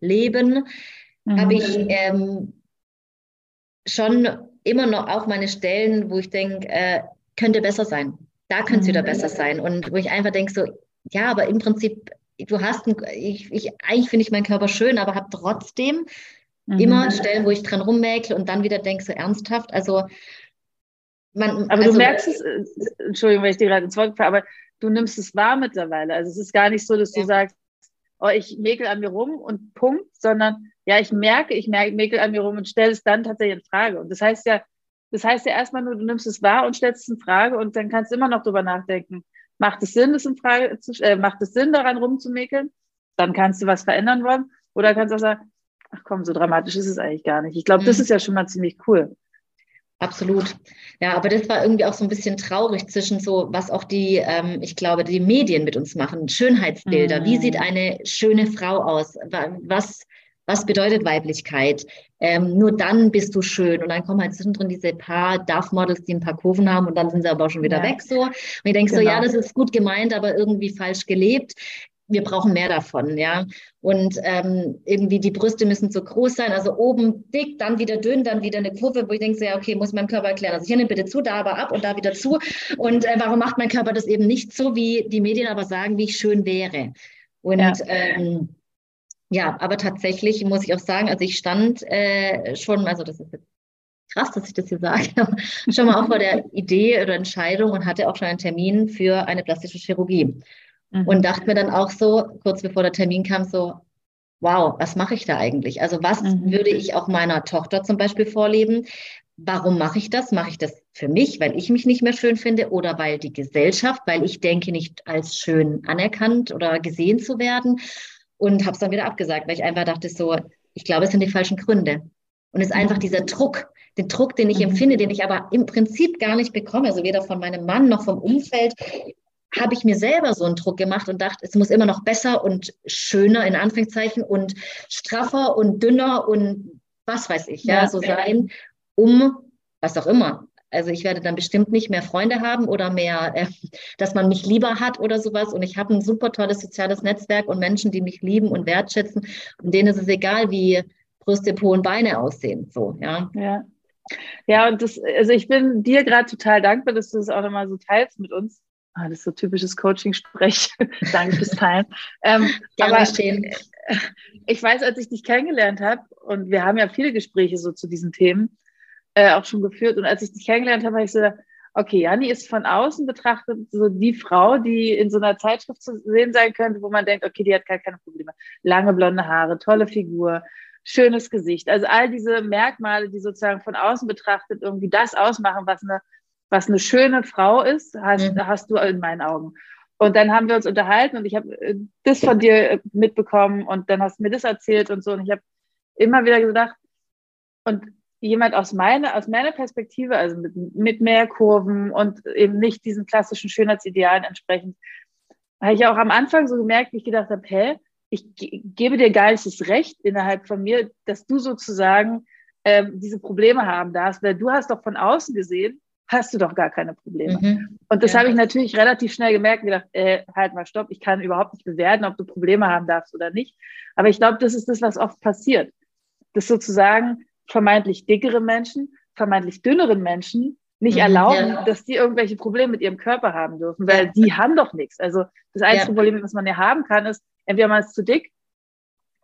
Speaker 2: leben, mhm. habe ich ähm, schon immer noch auch meine Stellen, wo ich denke, äh, könnte besser sein da könnte es wieder mhm. besser sein. Und wo ich einfach denke, so, ja, aber im Prinzip, du hast, ein, ich, ich, eigentlich finde ich meinen Körper schön, aber habe trotzdem mhm. immer Stellen, wo ich dran rummäkle und dann wieder denke, so ernsthaft. Also,
Speaker 1: man, aber also, du merkst es, äh, Entschuldigung, wenn ich dir gerade ins Wort fahre, aber du nimmst es wahr mittlerweile. Also es ist gar nicht so, dass ja. du sagst, oh, ich mäkel an mir rum und Punkt, sondern ja, ich merke, ich merke, mäkel an mir rum und stelle es dann tatsächlich in Frage. Und das heißt ja, das heißt ja erstmal nur, du nimmst es wahr und stellst es in Frage und dann kannst du immer noch drüber nachdenken. Macht es Sinn, es in Frage zu, äh, macht es Sinn, daran rumzumäkeln? Dann kannst du was verändern wollen. Oder kannst du auch sagen, ach komm, so dramatisch ist es eigentlich gar nicht. Ich glaube, mhm. das ist ja schon mal ziemlich cool.
Speaker 2: Absolut. Ja, aber das war irgendwie auch so ein bisschen traurig zwischen so, was auch die, ähm, ich glaube, die Medien mit uns machen. Schönheitsbilder. Mhm. Wie sieht eine schöne Frau aus? Was, was bedeutet Weiblichkeit? Ähm, nur dann bist du schön. Und dann kommen halt zwischendrin diese paar Darf-Models, die ein paar Kurven haben und dann sind sie aber auch schon wieder ja. weg so. Und ich denke genau. so, ja, genau. das ist gut gemeint, aber irgendwie falsch gelebt wir brauchen mehr davon, ja. Und ähm, irgendwie die Brüste müssen so groß sein, also oben dick, dann wieder dünn, dann wieder eine Kurve, wo ich denke, so, ja, okay, muss meinem Körper erklären. Also hier nimm bitte zu, da aber ab und da wieder zu. Und äh, warum macht mein Körper das eben nicht so, wie die Medien aber sagen, wie ich schön wäre? Und ja. Ähm, ja, aber tatsächlich muss ich auch sagen, also ich stand äh, schon, also das ist jetzt krass, dass ich das hier sage, schon mal auch vor der Idee oder Entscheidung und hatte auch schon einen Termin für eine plastische Chirurgie. Mhm. Und dachte mir dann auch so, kurz bevor der Termin kam, so, wow, was mache ich da eigentlich? Also was mhm. würde ich auch meiner Tochter zum Beispiel vorleben? Warum mache ich das? Mache ich das für mich, weil ich mich nicht mehr schön finde oder weil die Gesellschaft, weil ich denke, nicht als schön anerkannt oder gesehen zu werden? Und habe es dann wieder abgesagt, weil ich einfach dachte so, ich glaube, es sind die falschen Gründe. Und es ist einfach mhm. dieser Druck, den Druck, den ich mhm. empfinde, den ich aber im Prinzip gar nicht bekomme, also weder von meinem Mann noch vom Umfeld, habe ich mir selber so einen Druck gemacht und dachte, es muss immer noch besser und schöner in Anführungszeichen und straffer und dünner und was weiß ich, ja, ja so sein, um was auch immer. Also ich werde dann bestimmt nicht mehr Freunde haben oder mehr, äh, dass man mich lieber hat oder sowas. Und ich habe ein super tolles soziales Netzwerk und Menschen, die mich lieben und wertschätzen. Und denen ist es egal, wie Brüste, Po und Beine aussehen. So, ja.
Speaker 1: Ja. Ja, und das, also ich bin dir gerade total dankbar, dass du das auch nochmal so teilst mit uns, Ah, das ist so typisches Coaching-Sprech. Danke fürs Teilen. Ähm, aber stehen. ich weiß, als ich dich kennengelernt habe, und wir haben ja viele Gespräche so zu diesen Themen äh, auch schon geführt, und als ich dich kennengelernt habe, habe ich so, okay, Janni ist von außen betrachtet so die Frau, die in so einer Zeitschrift zu sehen sein könnte, wo man denkt, okay, die hat gar keine Probleme. Lange blonde Haare, tolle Figur, schönes Gesicht. Also all diese Merkmale, die sozusagen von außen betrachtet irgendwie das ausmachen, was eine was eine schöne Frau ist, hast, mhm. hast du in meinen Augen. Und dann haben wir uns unterhalten und ich habe äh, das von dir äh, mitbekommen und dann hast du mir das erzählt und so. Und ich habe immer wieder gedacht, und jemand aus meiner, aus meiner Perspektive, also mit, mit mehr Kurven und eben nicht diesen klassischen Schönheitsidealen entsprechend, habe ich auch am Anfang so gemerkt, wie ich gedacht habe, hä, ich gebe dir gar nicht das Recht innerhalb von mir, dass du sozusagen ähm, diese Probleme haben darfst, weil du hast doch von außen gesehen, hast du doch gar keine Probleme. Mhm. Und das ja. habe ich natürlich relativ schnell gemerkt und gedacht, äh, halt mal stopp, ich kann überhaupt nicht bewerten, ob du Probleme haben darfst oder nicht. Aber ich glaube, das ist das, was oft passiert. Dass sozusagen vermeintlich dickere Menschen, vermeintlich dünneren Menschen nicht mhm, erlauben, ja. dass die irgendwelche Probleme mit ihrem Körper haben dürfen, weil ja. die haben doch nichts. Also das einzige Problem, was man ja haben kann, ist, entweder man ist zu dick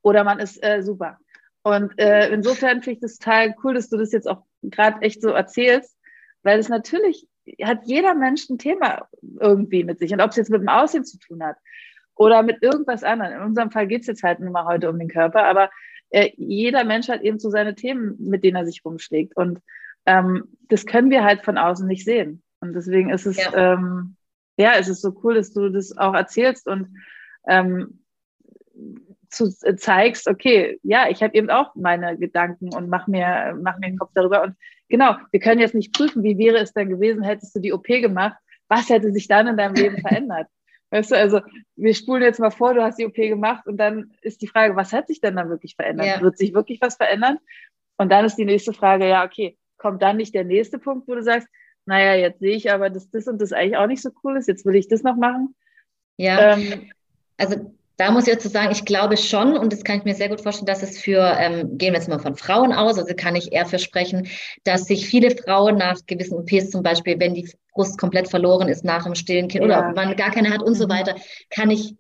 Speaker 1: oder man ist äh, super. Und äh, insofern finde ich das total cool, dass du das jetzt auch gerade echt so erzählst, weil es natürlich hat jeder Mensch ein Thema irgendwie mit sich. Und ob es jetzt mit dem Aussehen zu tun hat oder mit irgendwas anderem. In unserem Fall geht es jetzt halt nur mal heute um den Körper, aber äh, jeder Mensch hat eben so seine Themen, mit denen er sich rumschlägt. Und ähm, das können wir halt von außen nicht sehen. Und deswegen ist es, ja. Ähm, ja, es ist so cool, dass du das auch erzählst und ähm, zu, äh, zeigst, okay, ja, ich habe eben auch meine Gedanken und mach mir, mach mir den Kopf darüber. Und genau, wir können jetzt nicht prüfen, wie wäre es denn gewesen, hättest du die OP gemacht, was hätte sich dann in deinem Leben verändert? Weißt du, also wir spulen jetzt mal vor, du hast die OP gemacht und dann ist die Frage, was hat sich denn dann wirklich verändert? Ja. Wird sich wirklich was verändern? Und dann ist die nächste Frage, ja, okay, kommt dann nicht der nächste Punkt, wo du sagst, naja, jetzt sehe ich aber, dass das und das eigentlich auch nicht so cool ist, jetzt will ich das noch machen.
Speaker 2: Ja, ähm, also da muss ich dazu sagen, ich glaube schon, und das kann ich mir sehr gut vorstellen, dass es für, ähm, gehen wir jetzt mal von Frauen aus, also kann ich eher versprechen, dass sich viele Frauen nach gewissen OPs zum Beispiel, wenn die Brust komplett verloren ist nach dem stillen Kind ja. oder man gar keine hat und mhm. so weiter, kann ich,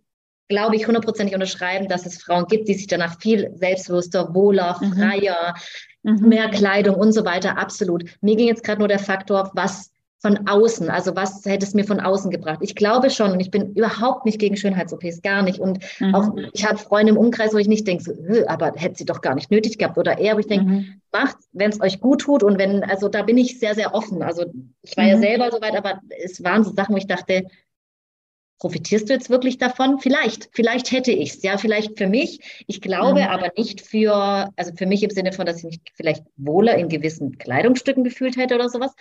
Speaker 2: glaube ich, hundertprozentig unterschreiben, dass es Frauen gibt, die sich danach viel selbstbewusster, wohler, mhm. freier, mhm. mehr Kleidung und so weiter, absolut. Mir ging jetzt gerade nur der Faktor, was von außen? Also was hätte es mir von außen gebracht? Ich glaube schon und ich bin überhaupt nicht gegen Schönheits-OPs, gar nicht. Und mhm. auch ich habe Freunde im Umkreis, wo ich nicht denke, so, aber hätte sie doch gar nicht nötig gehabt oder eher, wo ich denke, mhm. macht, wenn es euch gut tut und wenn, also da bin ich sehr, sehr offen. Also ich war mhm. ja selber so weit, aber es waren so Sachen, wo ich dachte, profitierst du jetzt wirklich davon? Vielleicht, vielleicht hätte ich es, ja, vielleicht für mich. Ich glaube mhm. aber nicht für, also für mich im Sinne von, dass ich mich vielleicht wohler in gewissen Kleidungsstücken gefühlt hätte oder sowas.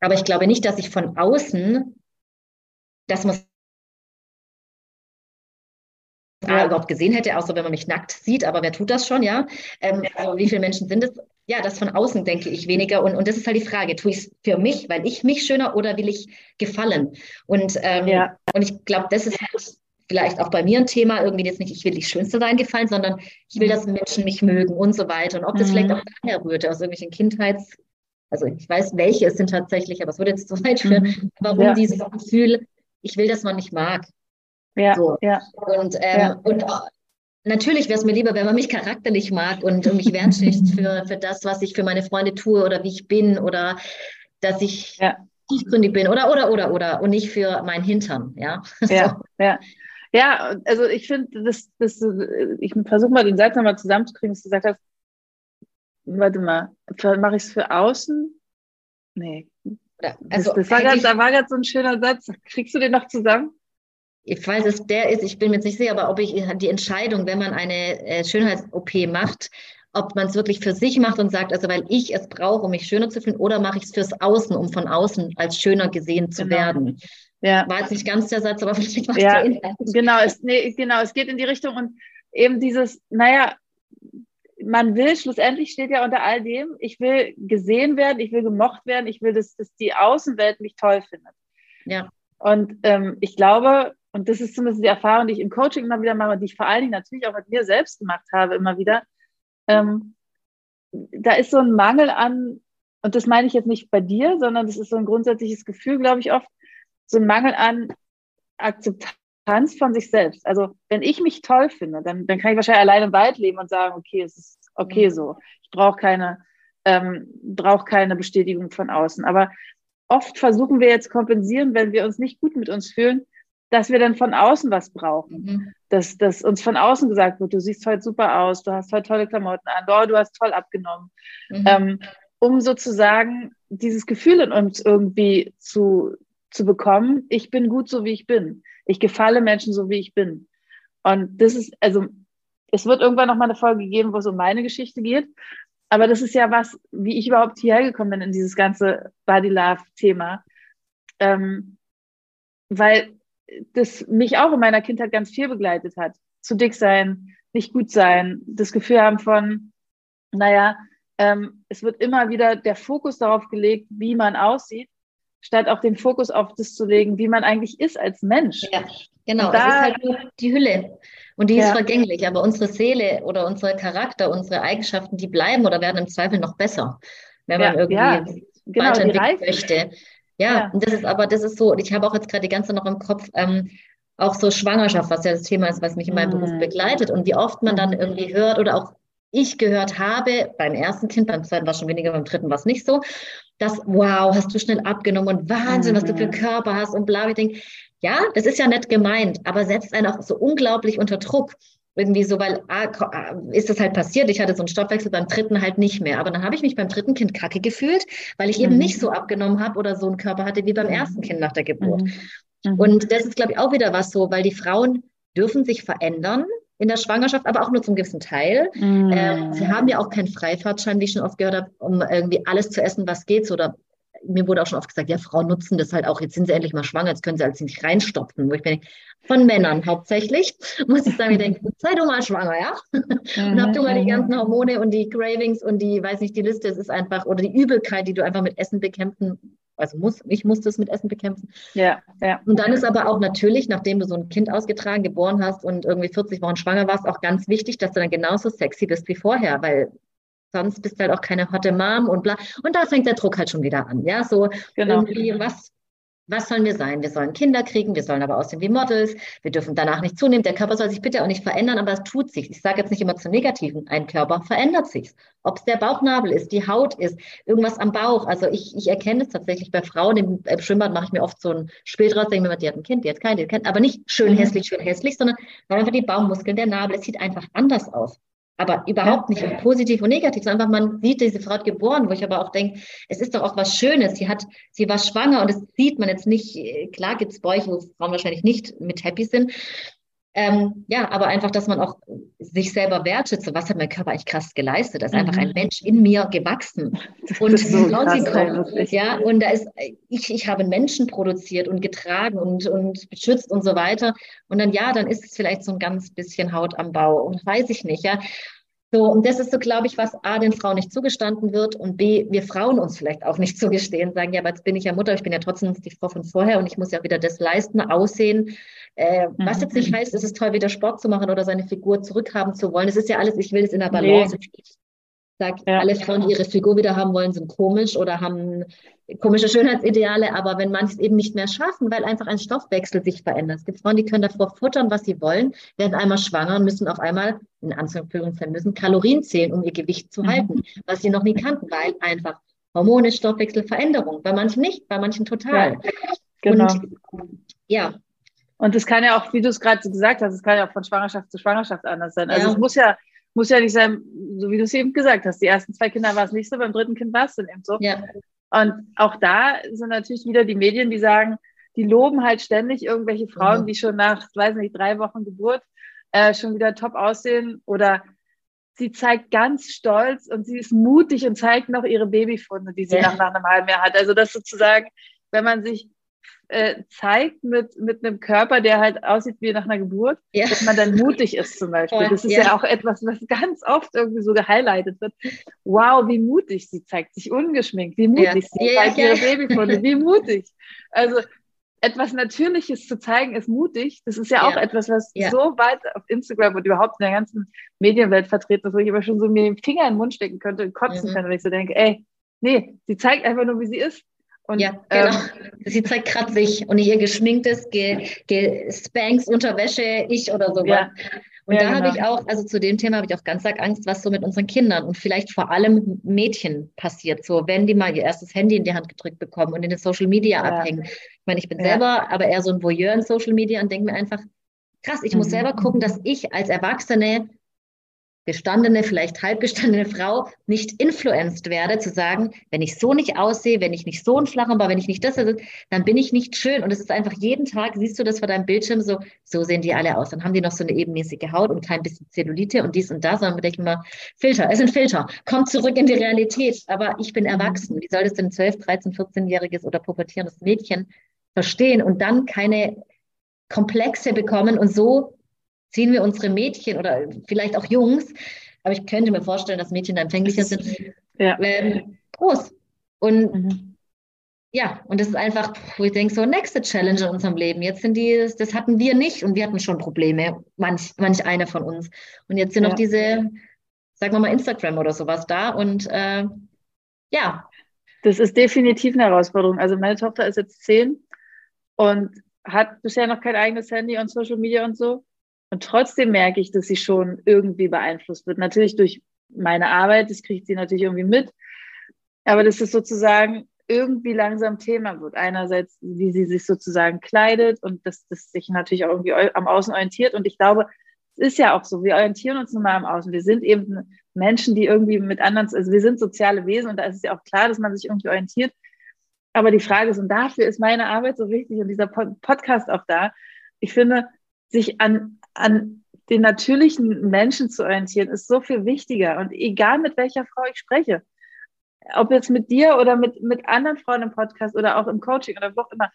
Speaker 2: Aber ich glaube nicht, dass ich von außen, das muss ja. überhaupt gesehen hätte, außer wenn man mich nackt sieht, aber wer tut das schon, ja? Ähm, also wie viele Menschen sind es? Ja, das von außen denke ich weniger. Und, und das ist halt die Frage, tue ich es für mich, weil ich mich schöner oder will ich gefallen? Und, ähm, ja. und ich glaube, das ist halt vielleicht auch bei mir ein Thema, irgendwie jetzt nicht, ich will die Schönste sein gefallen, sondern ich will, dass Menschen mich mögen und so weiter. Und ob das mhm. vielleicht auch daher rührte, aus irgendwelchen Kindheits, also ich weiß, welche es sind tatsächlich, aber es würde jetzt zu weit führen, mhm. warum ja. dieses Gefühl, ich will, dass man mich mag. Ja, so. ja. Und, ähm, ja. und natürlich wäre es mir lieber, wenn man mich charakterlich mag und, mich wertschätzt für, für das, was ich für meine Freunde tue oder wie ich bin oder dass ich ja. tiefgründig bin oder, oder, oder, oder und nicht für mein Hintern, ja.
Speaker 1: Ja, so. ja. ja also ich finde, das, das, ich versuche mal den Satz nochmal zusammenzukriegen, dass du gesagt hast, warte mal, mache ich es für außen? Nee. Also, das, das war gerade so ein schöner Satz. Kriegst du den noch zusammen?
Speaker 2: falls es der ist, ich bin mir jetzt nicht sicher, aber ob ich die Entscheidung, wenn man eine äh, Schönheits-OP macht, ob man es wirklich für sich macht und sagt, also weil ich es brauche, um mich schöner zu fühlen, oder mache ich es fürs Außen, um von außen als schöner gesehen zu genau. werden. Ja. War jetzt nicht ganz der Satz, aber vielleicht
Speaker 1: war ja, es genau, es, nee, genau, es geht in die Richtung und eben dieses, naja, man will, schlussendlich steht ja unter all dem, ich will gesehen werden, ich will gemocht werden, ich will, dass, dass die Außenwelt mich toll findet. Ja. Und ähm, ich glaube, und das ist zumindest die Erfahrung, die ich im Coaching immer wieder mache, die ich vor allen Dingen natürlich auch mit mir selbst gemacht habe, immer wieder. Ähm, da ist so ein Mangel an, und das meine ich jetzt nicht bei dir, sondern das ist so ein grundsätzliches Gefühl, glaube ich, oft, so ein Mangel an Akzeptanz von sich selbst. Also wenn ich mich toll finde, dann, dann kann ich wahrscheinlich alleine im Wald leben und sagen, okay, es ist okay mhm. so. Ich brauche keine, ähm, brauche keine Bestätigung von außen. Aber oft versuchen wir jetzt kompensieren, wenn wir uns nicht gut mit uns fühlen, dass wir dann von außen was brauchen. Mhm. Dass, dass uns von außen gesagt wird, du siehst heute super aus, du hast heute tolle Klamotten an, oh, du hast toll abgenommen. Mhm. Ähm, um sozusagen dieses Gefühl in uns irgendwie zu, zu bekommen, ich bin gut so, wie ich bin. Ich gefalle Menschen so, wie ich bin. Und das ist, also, es wird irgendwann noch mal eine Folge geben, wo es um meine Geschichte geht. Aber das ist ja was, wie ich überhaupt hierher gekommen bin in dieses ganze Body Love Thema. Ähm, weil das mich auch in meiner Kindheit ganz viel begleitet hat. Zu dick sein, nicht gut sein, das Gefühl haben von, naja, ähm, es wird immer wieder der Fokus darauf gelegt, wie man aussieht, statt auch den Fokus auf das zu legen, wie man eigentlich ist als Mensch. Ja,
Speaker 2: genau. Da, es ist halt nur die Hülle und die ja. ist vergänglich, aber unsere Seele oder unsere Charakter, unsere Eigenschaften, die bleiben oder werden im Zweifel noch besser, wenn man ja, irgendwie ja, genau, weiterentwickeln möchte. Ja, ja, und das ist aber, das ist so, ich habe auch jetzt gerade die ganze noch im Kopf, ähm, auch so Schwangerschaft, was ja das Thema ist, was mich in meinem mhm. Beruf begleitet und wie oft man dann mhm. irgendwie hört oder auch ich gehört habe, beim ersten Kind, beim zweiten war es schon weniger, beim dritten war es nicht so, dass, wow, hast du schnell abgenommen und Wahnsinn, mhm. was du für mhm. Körper hast und bla, ich denke, ja, das ist ja nett gemeint, aber setzt einen auch so unglaublich unter Druck irgendwie so, weil ah, ah, ist das halt passiert. Ich hatte so einen Stoffwechsel beim dritten halt nicht mehr. Aber dann habe ich mich beim dritten Kind kacke gefühlt, weil ich mhm. eben nicht so abgenommen habe oder so einen Körper hatte wie beim ersten Kind nach der Geburt. Mhm. mhm. Und das ist, glaube ich, auch wieder was so, weil die Frauen dürfen sich verändern in der Schwangerschaft, aber auch nur zum gewissen Teil. Mhm. Ähm, sie haben ja auch keinen Freifahrtschein, wie ich schon oft gehört habe, um irgendwie alles zu essen, was geht. Oder mir wurde auch schon oft gesagt, ja, Frauen nutzen das halt auch, jetzt sind sie endlich mal schwanger, jetzt können sie halt nicht reinstopfen. Wo ich denke, von Männern hauptsächlich, muss ich sagen, ich denke, sei du mal schwanger, ja? und hab du mal die mhm. ganzen Hormone und die Cravings und die, weiß nicht, die Liste, es ist einfach, oder die Übelkeit, die du einfach mit Essen bekämpfen, also muss, ich musste es mit Essen bekämpfen. Ja, ja. Und dann ist aber auch natürlich, nachdem du so ein Kind ausgetragen, geboren hast und irgendwie 40 Wochen schwanger warst, auch ganz wichtig, dass du dann genauso sexy bist wie vorher, weil sonst bist du halt auch keine hotte Mom und bla. Und da fängt der Druck halt schon wieder an. Ja, so genau. irgendwie, was, was sollen wir sein? Wir sollen Kinder kriegen, wir sollen aber aussehen wie Models, wir dürfen danach nicht zunehmen. Der Körper soll sich bitte auch nicht verändern, aber es tut sich. Ich sage jetzt nicht immer zu Negativen, ein Körper verändert sich. Ob es der Bauchnabel ist, die Haut ist, irgendwas am Bauch. Also ich, ich erkenne es tatsächlich bei Frauen. Im, im Schwimmbad mache ich mir oft so ein Spiel draus, denke mir, die hat ein Kind, die hat kein, die hat kein, aber nicht schön mhm. hässlich, schön hässlich, sondern weil einfach die Bauchmuskeln, der Nabel, es sieht einfach anders aus. Aber überhaupt nicht positiv und negativ, sondern einfach man sieht, diese Frau geboren, wo ich aber auch denke, es ist doch auch was Schönes. Sie hat, sie war schwanger und das sieht man jetzt nicht. Klar gibt es Bräuche, wo Frauen wahrscheinlich nicht mit happy sind. Ähm, ja, aber einfach, dass man auch sich selber wertschätzt. Was hat mein Körper eigentlich krass geleistet? Da ist mhm. einfach ein mhm. Mensch in mir gewachsen und so rausgekommen. Ja, und da ist, ich, ich habe Menschen produziert und getragen und, und beschützt und so weiter. Und dann, ja, dann ist es vielleicht so ein ganz bisschen Haut am Bau und weiß ich nicht, ja. So, und das ist so, glaube ich, was A, den Frauen nicht zugestanden wird und B, wir Frauen uns vielleicht auch nicht zugestehen, sagen, ja, aber jetzt bin ich ja Mutter, ich bin ja trotzdem die Frau von vorher und ich muss ja wieder das leisten, aussehen. Äh, mhm. Was jetzt nicht heißt, es ist toll, wieder Sport zu machen oder seine Figur zurückhaben zu wollen. Es ist ja alles, ich will es in der Balance. Nee. Ich sage, ja. alle Frauen, die ihre Figur wieder haben wollen, sind komisch oder haben komische Schönheitsideale, aber wenn manche es eben nicht mehr schaffen, weil einfach ein Stoffwechsel sich verändert. Es gibt Frauen, die können davor futtern, was sie wollen, werden einmal schwanger und müssen auf einmal, in Anführungszeichen, müssen Kalorien zählen, um ihr Gewicht zu mhm. halten, was sie noch nie kannten, weil einfach Hormone, Stoffwechselveränderung, bei manchen nicht, bei manchen total. Ja,
Speaker 1: genau. Und, ja. Und es kann ja auch, wie du es gerade gesagt hast, es kann ja auch von Schwangerschaft zu Schwangerschaft anders sein. Also ja. es muss ja, muss ja nicht sein, so wie du es eben gesagt hast. Die ersten zwei Kinder war es nicht so, beim dritten Kind war es dann eben so. Ja. Und auch da sind natürlich wieder die Medien, die sagen, die loben halt ständig irgendwelche Frauen, mhm. die schon nach, weiß nicht, drei Wochen Geburt äh, schon wieder top aussehen oder sie zeigt ganz stolz und sie ist mutig und zeigt noch ihre Babyfunde, die sie ja. nach, nach einem halben Jahr hat. Also das sozusagen, wenn man sich äh, zeigt mit, mit einem Körper, der halt aussieht wie nach einer Geburt, ja. dass man dann mutig ist zum Beispiel. Voll, das ist ja. ja. auch etwas, was ganz oft irgendwie so gehighlightet wird. Wow, wie mutig sie zeigt sich ungeschminkt, wie mutig ja. sie zeigt ihre Babyfunde, wie mutig. Also etwas Natürliches zu zeigen, ist mutig. Das ist ja, auch etwas, was so weit auf Instagram und überhaupt in der ganzen Medienwelt vertreten ist, wo ich aber schon so mir den Finger in den Mund stecken könnte und kotzen mhm. kann, wenn ich so denke, ey, nee, sie zeigt einfach nur, wie sie ist.
Speaker 2: Und, ja, genau. Ähm, sie zeigt kratzig und ihr geschminktes, gespanks Unterwäsche, ich oder sowas. Ja. Und ja, da genau. habe ich auch, also zu dem Thema habe ich auch ganz arg Angst, was so mit unseren Kindern und vielleicht vor allem Mädchen passiert. So, wenn die mal ihr erstes Handy in die Hand gedrückt bekommen und in den Social Media ja. abhängen. Ich meine, ich bin selber aber eher so ein Voyeur in Social Media und denke mir einfach, krass, ich mhm. muss selber gucken, dass ich als Erwachsene gestandene, vielleicht halbgestandene Frau nicht influenced werde, zu sagen, wenn ich so nicht aussehe, wenn ich nicht so ein flacher war, wenn ich nicht das, dann bin ich nicht schön. Und es ist einfach jeden Tag, siehst du das vor deinem Bildschirm so, so sehen die alle aus. Dann haben die noch so eine ebenmäßige Haut und kein bisschen Zellulite und dies und das. Und wir denken mal, Filter, es sind Filter, kommt zurück in die Realität. Aber ich bin erwachsen. Wie soll das denn 12, 13, 14-jähriges oder pubertierendes Mädchen verstehen und dann keine Komplexe bekommen und so ziehen wir unsere Mädchen oder vielleicht auch Jungs, aber ich könnte mir vorstellen, dass Mädchen da empfänglicher sind, ja. ähm, groß. Und mhm. ja, und das ist einfach, wo ich denke, so nächste Challenge in unserem Leben. Jetzt sind die, das hatten wir nicht und wir hatten schon Probleme, manch, manch einer von uns. Und jetzt sind ja. noch diese, sagen wir mal, Instagram oder sowas da und äh, ja.
Speaker 1: Das ist definitiv eine Herausforderung. Also meine Tochter ist jetzt zehn und hat bisher noch kein eigenes Handy und Social Media und so. Und trotzdem merke ich, dass sie schon irgendwie beeinflusst wird. Natürlich durch meine Arbeit, das kriegt sie natürlich irgendwie mit. Aber dass es sozusagen irgendwie langsam Thema wird. Einerseits, wie sie sich sozusagen kleidet und dass das sich natürlich auch irgendwie am Außen orientiert. Und ich glaube, es ist ja auch so, wir orientieren uns nun mal am Außen. Wir sind eben Menschen, die irgendwie mit anderen, also wir sind soziale Wesen und da ist es ja auch klar, dass man sich irgendwie orientiert. Aber die Frage ist, und dafür ist meine Arbeit so wichtig und dieser Podcast auch da. Ich finde, sich an, an den natürlichen Menschen zu orientieren, ist so viel wichtiger. Und egal mit welcher Frau ich spreche, ob jetzt mit dir oder mit, mit anderen Frauen im Podcast oder auch im Coaching oder wo auch immer,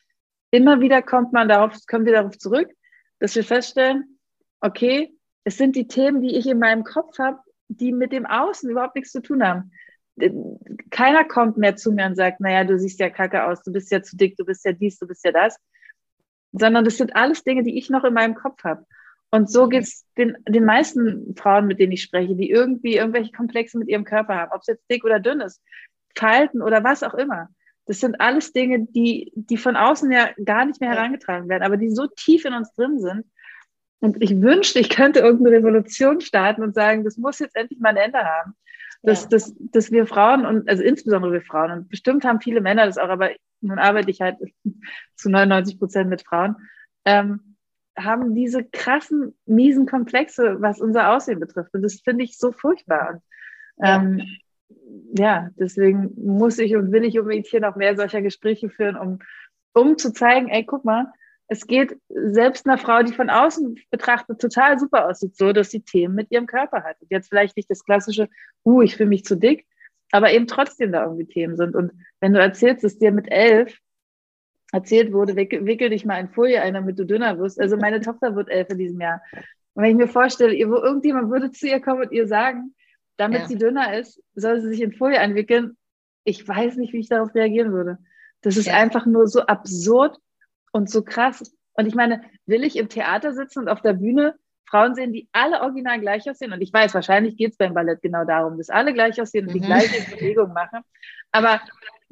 Speaker 1: immer wieder kommt man darauf, kommen wir darauf zurück, dass wir feststellen, okay, es sind die Themen, die ich in meinem Kopf habe, die mit dem Außen überhaupt nichts zu tun haben. Keiner kommt mehr zu mir und sagt, naja, du siehst ja kacke aus, du bist ja zu dick, du bist ja dies, du bist ja das, sondern das sind alles Dinge, die ich noch in meinem Kopf habe. Und so geht es den, den meisten Frauen, mit denen ich spreche, die irgendwie irgendwelche Komplexe mit ihrem Körper haben, ob es jetzt dick oder dünn ist, Falten oder was auch immer. Das sind alles Dinge, die, die von außen ja gar nicht mehr herangetragen werden, aber die so tief in uns drin sind. Und ich wünschte, ich könnte irgendeine Revolution starten und sagen, das muss jetzt endlich mal ein Ende haben. Dass, ja. dass, dass wir Frauen und also insbesondere wir Frauen, und bestimmt haben viele Männer das auch, aber nun arbeite ich halt zu 99 Prozent mit Frauen, ähm, haben diese krassen, miesen Komplexe, was unser Aussehen betrifft. Und das finde ich so furchtbar. Und, ähm, ja, deswegen muss ich und will ich unbedingt hier noch mehr solcher Gespräche führen, um, um zu zeigen, ey, guck mal, es geht selbst einer Frau, die von außen betrachtet total super aussieht, so, dass sie Themen mit ihrem Körper hat. Und jetzt vielleicht nicht das klassische, uh, ich fühle mich zu dick, aber eben trotzdem da irgendwie Themen sind. Und wenn du erzählst, dass dir mit elf erzählt wurde, wickel, dich mal in Folie ein, damit du dünner wirst. Also meine Tochter wird elf in diesem Jahr. Und wenn ich mir vorstelle, irgendjemand würde zu ihr kommen und ihr sagen, damit ja. sie dünner ist, soll sie sich in Folie einwickeln, ich weiß nicht, wie ich darauf reagieren würde. Das ist ja. einfach nur so absurd und so krass. Und ich meine, will ich im Theater sitzen und auf der Bühne Frauen sehen, die alle original gleich aussehen? Und ich weiß, wahrscheinlich geht es beim Ballett genau darum, dass alle gleich aussehen und mhm. die gleiche Bewegung machen. Aber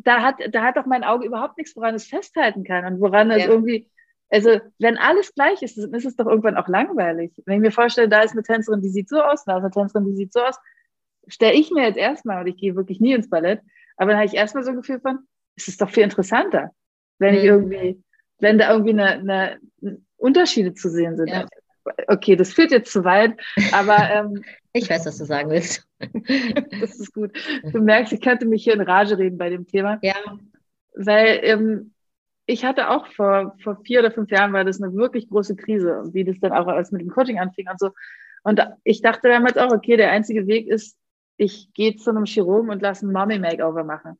Speaker 1: da hat, da hat doch mein Auge überhaupt nichts, woran es festhalten kann und woran ja. es irgendwie, also wenn alles gleich ist, dann ist es doch irgendwann auch langweilig. Wenn ich mir vorstelle, da ist eine Tänzerin, die sieht so aus, da ist eine Tänzerin, die sieht so aus, stelle ich mir jetzt erstmal, und ich gehe wirklich nie ins Ballett, aber dann habe ich erstmal so ein Gefühl von, es ist doch viel interessanter, wenn ich mhm. irgendwie, wenn da irgendwie eine, eine Unterschiede zu sehen sind. Ja. Okay, das führt jetzt zu weit, aber ähm,
Speaker 2: ich weiß, was du sagen willst.
Speaker 1: das ist gut. Du merkst, ich könnte mich hier in Rage reden bei dem Thema.
Speaker 2: Ja.
Speaker 1: Weil ähm, ich hatte auch vor, vor vier oder fünf Jahren war das eine wirklich große Krise, wie das dann auch als mit dem Coaching anfing und so. Und ich dachte damals auch, okay, der einzige Weg ist, ich gehe zu einem Chirurgen und lasse ein Mommy-Makeover machen.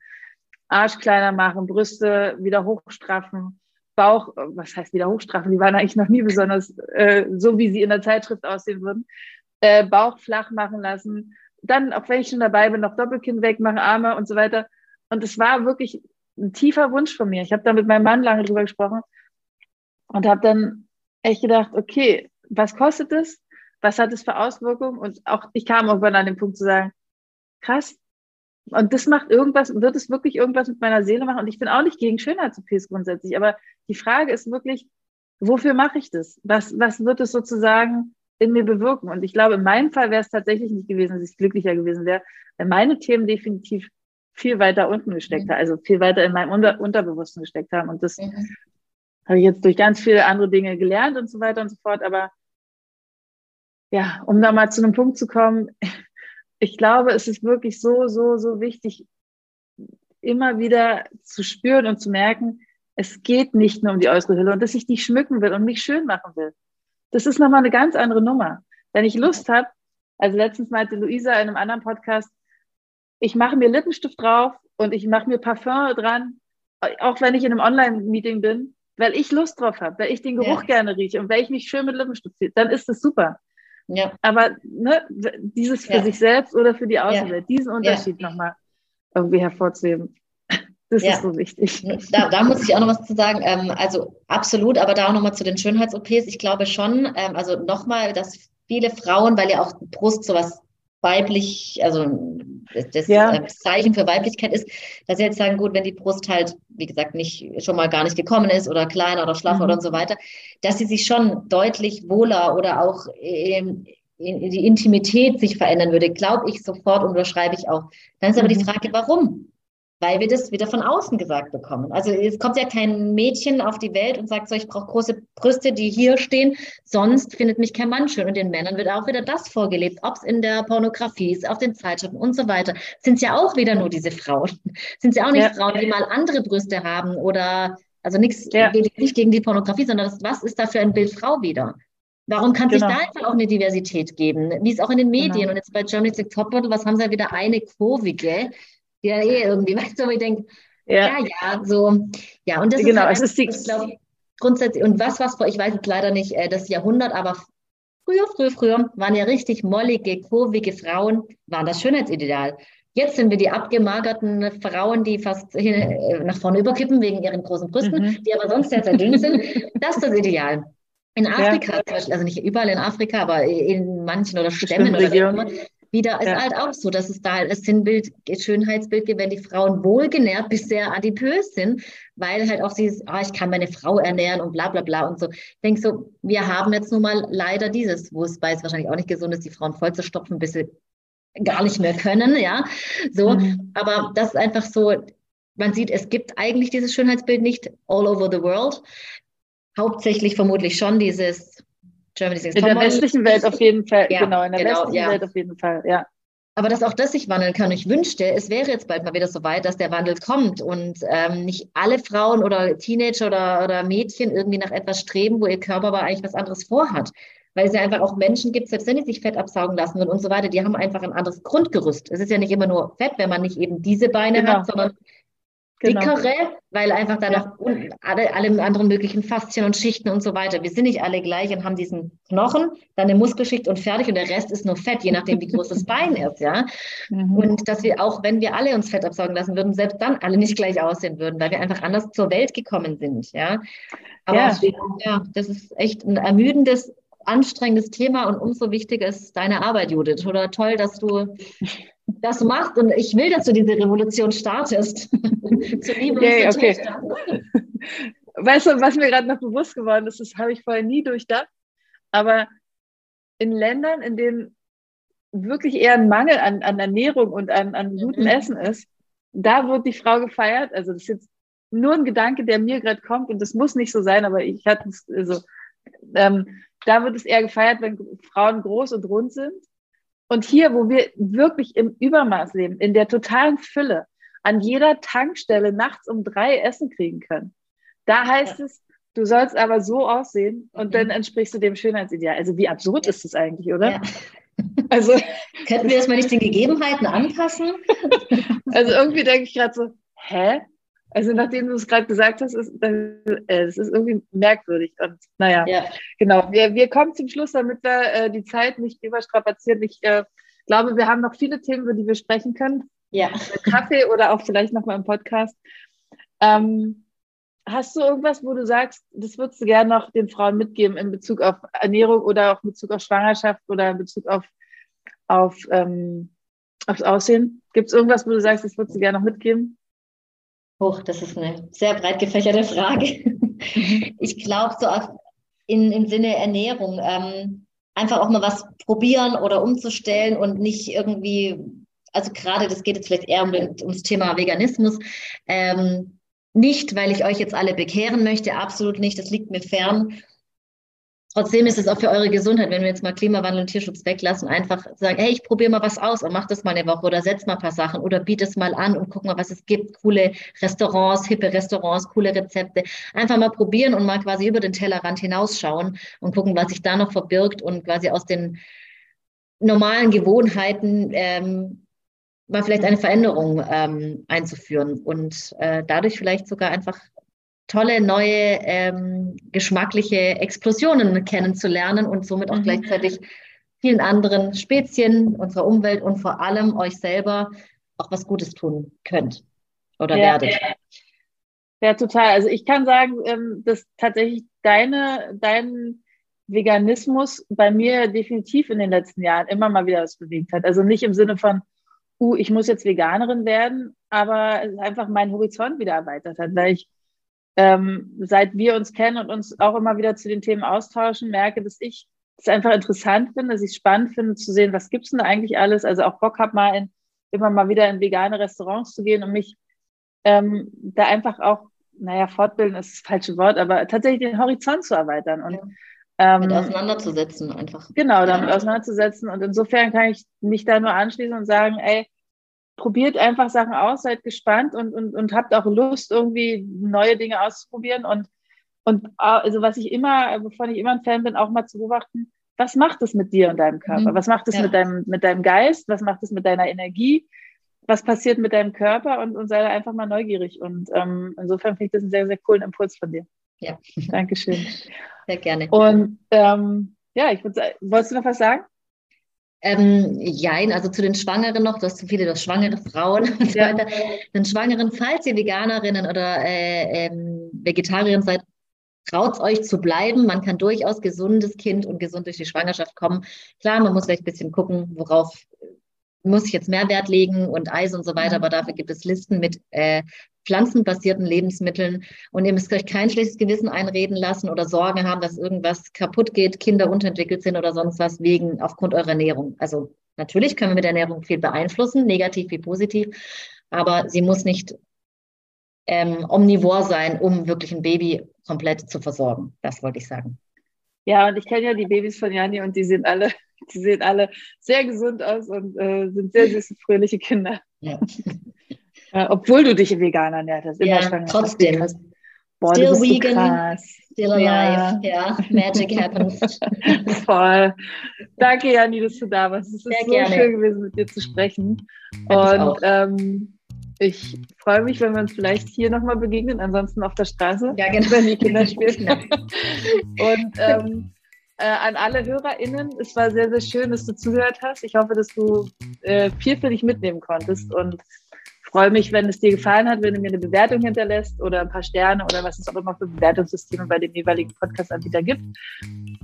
Speaker 1: Arsch kleiner machen, Brüste wieder hochstraffen, Bauch, was heißt wieder hochstraffen? Die waren eigentlich noch nie besonders äh, so, wie sie in der Zeitschrift aussehen würden. Äh, Bauch flach machen lassen. Dann, auch wenn ich schon dabei bin, noch Doppelkinn wegmachen, Arme und so weiter. Und es war wirklich ein tiefer Wunsch von mir. Ich habe da mit meinem Mann lange drüber gesprochen und habe dann echt gedacht, okay, was kostet es? Was hat es für Auswirkungen? Und auch ich kam irgendwann an den Punkt zu sagen, krass. Und das macht irgendwas, wird es wirklich irgendwas mit meiner Seele machen? Und ich bin auch nicht gegen Schönheits-OPs grundsätzlich, aber die Frage ist wirklich, wofür mache ich das? Was, was wird es sozusagen in mir bewirken? Und ich glaube, in meinem Fall wäre es tatsächlich nicht gewesen, dass ich glücklicher gewesen wäre, wenn meine Themen definitiv viel weiter unten gesteckt mhm. haben, also viel weiter in meinem Unter Unterbewussten gesteckt haben. Und das mhm. habe ich jetzt durch ganz viele andere Dinge gelernt und so weiter und so fort. Aber ja, um da mal zu einem Punkt zu kommen, ich glaube, es ist wirklich so, so, so wichtig, immer wieder zu spüren und zu merken, es geht nicht nur um die äußere Hülle und dass ich die schmücken will und mich schön machen will. Das ist nochmal eine ganz andere Nummer. Wenn ich Lust habe, also letztens meinte Luisa in einem anderen Podcast, ich mache mir Lippenstift drauf und ich mache mir Parfum dran, auch wenn ich in einem Online-Meeting bin, weil ich Lust drauf habe, weil ich den Geruch ja. gerne rieche und weil ich mich schön mit Lippenstift ziehe, dann ist das super. Ja. Aber ne, dieses für ja. sich selbst oder für die Außenwelt, ja. diesen Unterschied ja. nochmal irgendwie hervorzuheben. Das ja. ist so wichtig.
Speaker 2: Da, da, muss ich auch noch was zu sagen. Ähm, also absolut, aber da auch nochmal zu den Schönheits-OPs. Ich glaube schon, ähm, also nochmal, dass viele Frauen, weil ja auch Brust sowas weiblich, also das ja. Äh, Zeichen für Weiblichkeit ist, dass sie jetzt sagen, gut, wenn die Brust halt, wie gesagt, nicht schon mal gar nicht gekommen ist oder kleiner oder schlaffer mhm. oder so weiter, dass sie sich schon deutlich wohler oder auch ähm, in die Intimität sich verändern würde, glaube ich sofort und unterschreibe ich auch. Dann ist aber die mhm. Frage, warum? Weil wir das wieder von außen gesagt bekommen. Also es kommt ja kein Mädchen auf die Welt und sagt so, ich brauche große Brüste, die hier stehen, sonst findet mich kein Mann schön. Und den Männern wird auch wieder das vorgelebt, ob es in der Pornografie ist, auf den Zeitschriften und so weiter. Sind es ja auch wieder nur diese Frauen. Sind es ja auch nicht ja. Frauen, die mal andere Brüste haben oder also nichts ja. nicht gegen die Pornografie, sondern das, was ist da für ein Bild Frau wieder? Warum kann genau. sich da einfach auch eine Diversität geben? Wie es auch in den Medien genau. und jetzt bei Germany's Next Topmodel, was haben sie ja wieder eine kurvige, ja eh irgendwie, weißt du, wo ich denke, ja. ja, ja, so, ja, und das
Speaker 1: genau,
Speaker 2: ist,
Speaker 1: halt es ist die,
Speaker 2: ich glaube, grundsätzlich, und was, was, ich weiß jetzt leider nicht äh, das Jahrhundert, aber früher, früher, früher waren ja richtig mollige, kurvige Frauen, waren das Schönheitsideal. Jetzt sind wir die abgemagerten Frauen, die fast hin, äh, nach vorne überkippen wegen ihren großen Brüsten, mhm. die aber sonst sehr, sehr dünn sind. Das ist das Ideal. In Afrika, ja. also nicht überall in Afrika, aber in manchen oder Stämmen oder immer, wieder ist ja. halt auch so, dass es da ein Sinnbild, Schönheitsbild gibt, wenn die Frauen wohlgenährt bis sehr adipös sind, weil halt auch dieses, ah, ich kann meine Frau ernähren und bla bla bla und so. Ich denke so, wir haben jetzt nun mal leider dieses, wo es bei es wahrscheinlich auch nicht gesund ist, die Frauen voll zu stopfen, bis sie gar nicht mehr können, ja. So, mhm. aber das ist einfach so, man sieht, es gibt eigentlich dieses Schönheitsbild nicht all over the world. hauptsächlich vermutlich schon dieses
Speaker 1: Germany's Next In der westlichen Welt auf jeden Fall,
Speaker 2: ja,
Speaker 1: genau, in der
Speaker 2: genau,
Speaker 1: westlichen
Speaker 2: ja.
Speaker 1: Welt auf jeden Fall, ja.
Speaker 2: Aber dass auch das sich wandeln kann. Ich wünschte, es wäre jetzt bald mal wieder so weit, dass der Wandel kommt und ähm, nicht alle Frauen oder Teenager oder, oder Mädchen irgendwie nach etwas streben, wo ihr Körper aber eigentlich was anderes vorhat. Weil es ja einfach auch Menschen gibt, selbst wenn die sich Fett absaugen lassen und so weiter, die haben einfach ein anderes Grundgerüst. Es ist ja nicht immer nur Fett, wenn man nicht eben diese Beine genau. hat, sondern genau. dickere, weil einfach da noch alle, alle anderen möglichen Faszien und Schichten und so weiter. Wir sind nicht alle gleich und haben diesen Knochen, dann eine Muskelschicht und fertig und der Rest ist nur Fett, je nachdem, wie groß das Bein ist, ja. Mhm. Und dass wir auch, wenn wir alle uns Fett absaugen lassen würden, selbst dann alle nicht gleich aussehen würden, weil wir einfach anders zur Welt gekommen sind, ja. Aber ja, ja das ist echt ein ermüdendes anstrengendes Thema und umso wichtiger ist deine Arbeit, Judith. Oder toll, dass du das machst und ich will, dass du diese Revolution startest.
Speaker 1: Zu Liebe okay, okay. Weißt du, was mir gerade noch bewusst geworden ist, das habe ich vorher nie durchdacht, aber in Ländern, in denen wirklich eher ein Mangel an, an Ernährung und an, an gutem mhm. Essen ist, da wird die Frau gefeiert. Also das ist jetzt nur ein Gedanke, der mir gerade kommt und das muss nicht so sein, aber ich hatte es, also ähm, da wird es eher gefeiert, wenn Frauen groß und rund sind. Und hier, wo wir wirklich im Übermaß leben, in der totalen Fülle, an jeder Tankstelle nachts um drei Essen kriegen können, da heißt ja. es, du sollst aber so aussehen und mhm. dann entsprichst du dem Schönheitsideal. Also wie absurd ist das eigentlich, oder? Ja.
Speaker 2: Also könnten wir das mal nicht den Gegebenheiten anpassen?
Speaker 1: Also irgendwie denke ich gerade so, hä? Also nachdem du es gerade gesagt hast, ist äh, es ist irgendwie merkwürdig. Und naja, ja. genau. Wir, wir kommen zum Schluss, damit wir äh, die Zeit nicht überstrapazieren. Ich äh, glaube, wir haben noch viele Themen, über die wir sprechen können.
Speaker 2: Ja.
Speaker 1: Kaffee oder auch vielleicht nochmal im Podcast. Ähm, hast du irgendwas, wo du sagst, das würdest du gerne noch den Frauen mitgeben in Bezug auf Ernährung oder auch in Bezug auf Schwangerschaft oder in Bezug auf, auf ähm, aufs Aussehen? Gibt es irgendwas, wo du sagst, das würdest du gerne noch mitgeben?
Speaker 2: Hoch, das ist eine sehr breit gefächerte Frage. Ich glaube, so in, im Sinne Ernährung, ähm, einfach auch mal was probieren oder umzustellen und nicht irgendwie, also gerade, das geht jetzt vielleicht eher um ums Thema Veganismus. Ähm, nicht, weil ich euch jetzt alle bekehren möchte, absolut nicht, das liegt mir fern, Trotzdem ist es auch für eure Gesundheit, wenn wir jetzt mal Klimawandel und Tierschutz weglassen, einfach sagen, hey, ich probiere mal was aus und mach das mal eine Woche oder setz mal ein paar Sachen oder biete es mal an und guck mal, was es gibt. Coole Restaurants, hippe Restaurants, coole Rezepte. Einfach mal probieren und mal quasi über den Tellerrand hinausschauen und gucken, was sich da noch verbirgt und quasi aus den normalen Gewohnheiten ähm, mal vielleicht eine Veränderung ähm, einzuführen und äh, dadurch vielleicht sogar einfach tolle neue ähm, geschmackliche Explosionen kennenzulernen und somit auch mhm. gleichzeitig vielen anderen Spezien, unserer Umwelt und vor allem euch selber auch was Gutes tun könnt oder ja. werdet.
Speaker 1: Ja, total. Also ich kann sagen, ähm, dass tatsächlich deine, dein Veganismus bei mir definitiv in den letzten Jahren immer mal wieder was bewegt hat. Also nicht im Sinne von, uh, ich muss jetzt Veganerin werden, aber einfach meinen Horizont wieder erweitert hat, weil ich ähm, seit wir uns kennen und uns auch immer wieder zu den Themen austauschen, merke, dass ich es einfach interessant finde, dass ich es spannend finde zu sehen, was gibt es denn da eigentlich alles. Also auch Bock habe, mal in, immer mal wieder in vegane Restaurants zu gehen und mich ähm, da einfach auch, naja, fortbilden ist das falsche Wort, aber tatsächlich den Horizont zu erweitern und
Speaker 2: ähm, auseinanderzusetzen einfach.
Speaker 1: Genau, damit ja. auseinanderzusetzen. Und insofern kann ich mich da nur anschließen und sagen, ey, probiert einfach Sachen aus, seid gespannt und, und, und habt auch Lust, irgendwie neue Dinge auszuprobieren. Und, und also was ich immer, wovon ich immer ein Fan bin, auch mal zu beobachten, was macht es mit dir und deinem Körper? Mhm. Was macht es ja. mit, deinem, mit deinem Geist? Was macht es mit deiner Energie? Was passiert mit deinem Körper? Und, und sei da einfach mal neugierig. Und ähm, insofern finde ich das einen sehr, sehr coolen Impuls von dir.
Speaker 2: Ja.
Speaker 1: Dankeschön.
Speaker 2: Sehr gerne.
Speaker 1: Und ähm, ja, ich würde sagen, wolltest du noch was sagen?
Speaker 2: Ähm, jein, also zu den Schwangeren noch, du hast zu viele, du hast schwangere Frauen und so weiter. Den Schwangeren, falls ihr Veganerinnen oder äh, ähm, Vegetarierinnen seid, traut euch zu bleiben. Man kann durchaus gesundes Kind und gesund durch die Schwangerschaft kommen. Klar, man muss vielleicht ein bisschen gucken, worauf muss ich jetzt mehr Wert legen und Eis und so weiter, aber dafür gibt es Listen mit äh, pflanzenbasierten Lebensmitteln und ihr müsst euch kein schlechtes Gewissen einreden lassen oder Sorgen haben, dass irgendwas kaputt geht, Kinder unterentwickelt sind oder sonst was wegen aufgrund eurer Ernährung. Also natürlich können wir mit der Ernährung viel beeinflussen, negativ wie positiv, aber sie muss nicht ähm, omnivor sein, um wirklich ein Baby komplett zu versorgen. Das wollte ich sagen.
Speaker 1: Ja, und ich kenne ja die Babys von Jani und die sind alle, die sehen alle sehr gesund aus und äh, sind sehr süße, fröhliche Kinder. Ja. äh, obwohl du dich vegan ernährt hast.
Speaker 2: Immer ja, trotzdem. Boah, Still vegan, still alive, ja. ja. Magic happens.
Speaker 1: Voll. Danke, Jani, dass du da warst. Es ist Sehr so gerne. schön gewesen, mit dir zu sprechen. Und ähm, ich freue mich, wenn wir uns vielleicht hier nochmal begegnen, ansonsten auf der Straße,
Speaker 2: ja, genau.
Speaker 1: wenn die Kinder spielen. Und ähm, äh, an alle HörerInnen, es war sehr, sehr schön, dass du zugehört hast. Ich hoffe, dass du äh, viel für dich mitnehmen konntest und freue mich, wenn es dir gefallen hat, wenn du mir eine Bewertung hinterlässt oder ein paar Sterne oder was es auch immer für Bewertungssysteme bei dem jeweiligen Podcast-Anbieter gibt.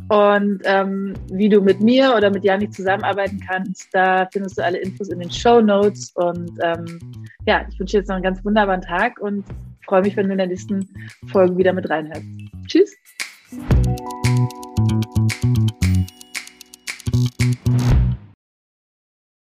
Speaker 1: Und ähm, wie du mit mir oder mit Janik zusammenarbeiten kannst, da findest du alle Infos in den Show Notes. Und ähm, ja, ich wünsche dir jetzt noch einen ganz wunderbaren Tag und freue mich, wenn du in der nächsten Folge wieder mit reinhörst. Tschüss.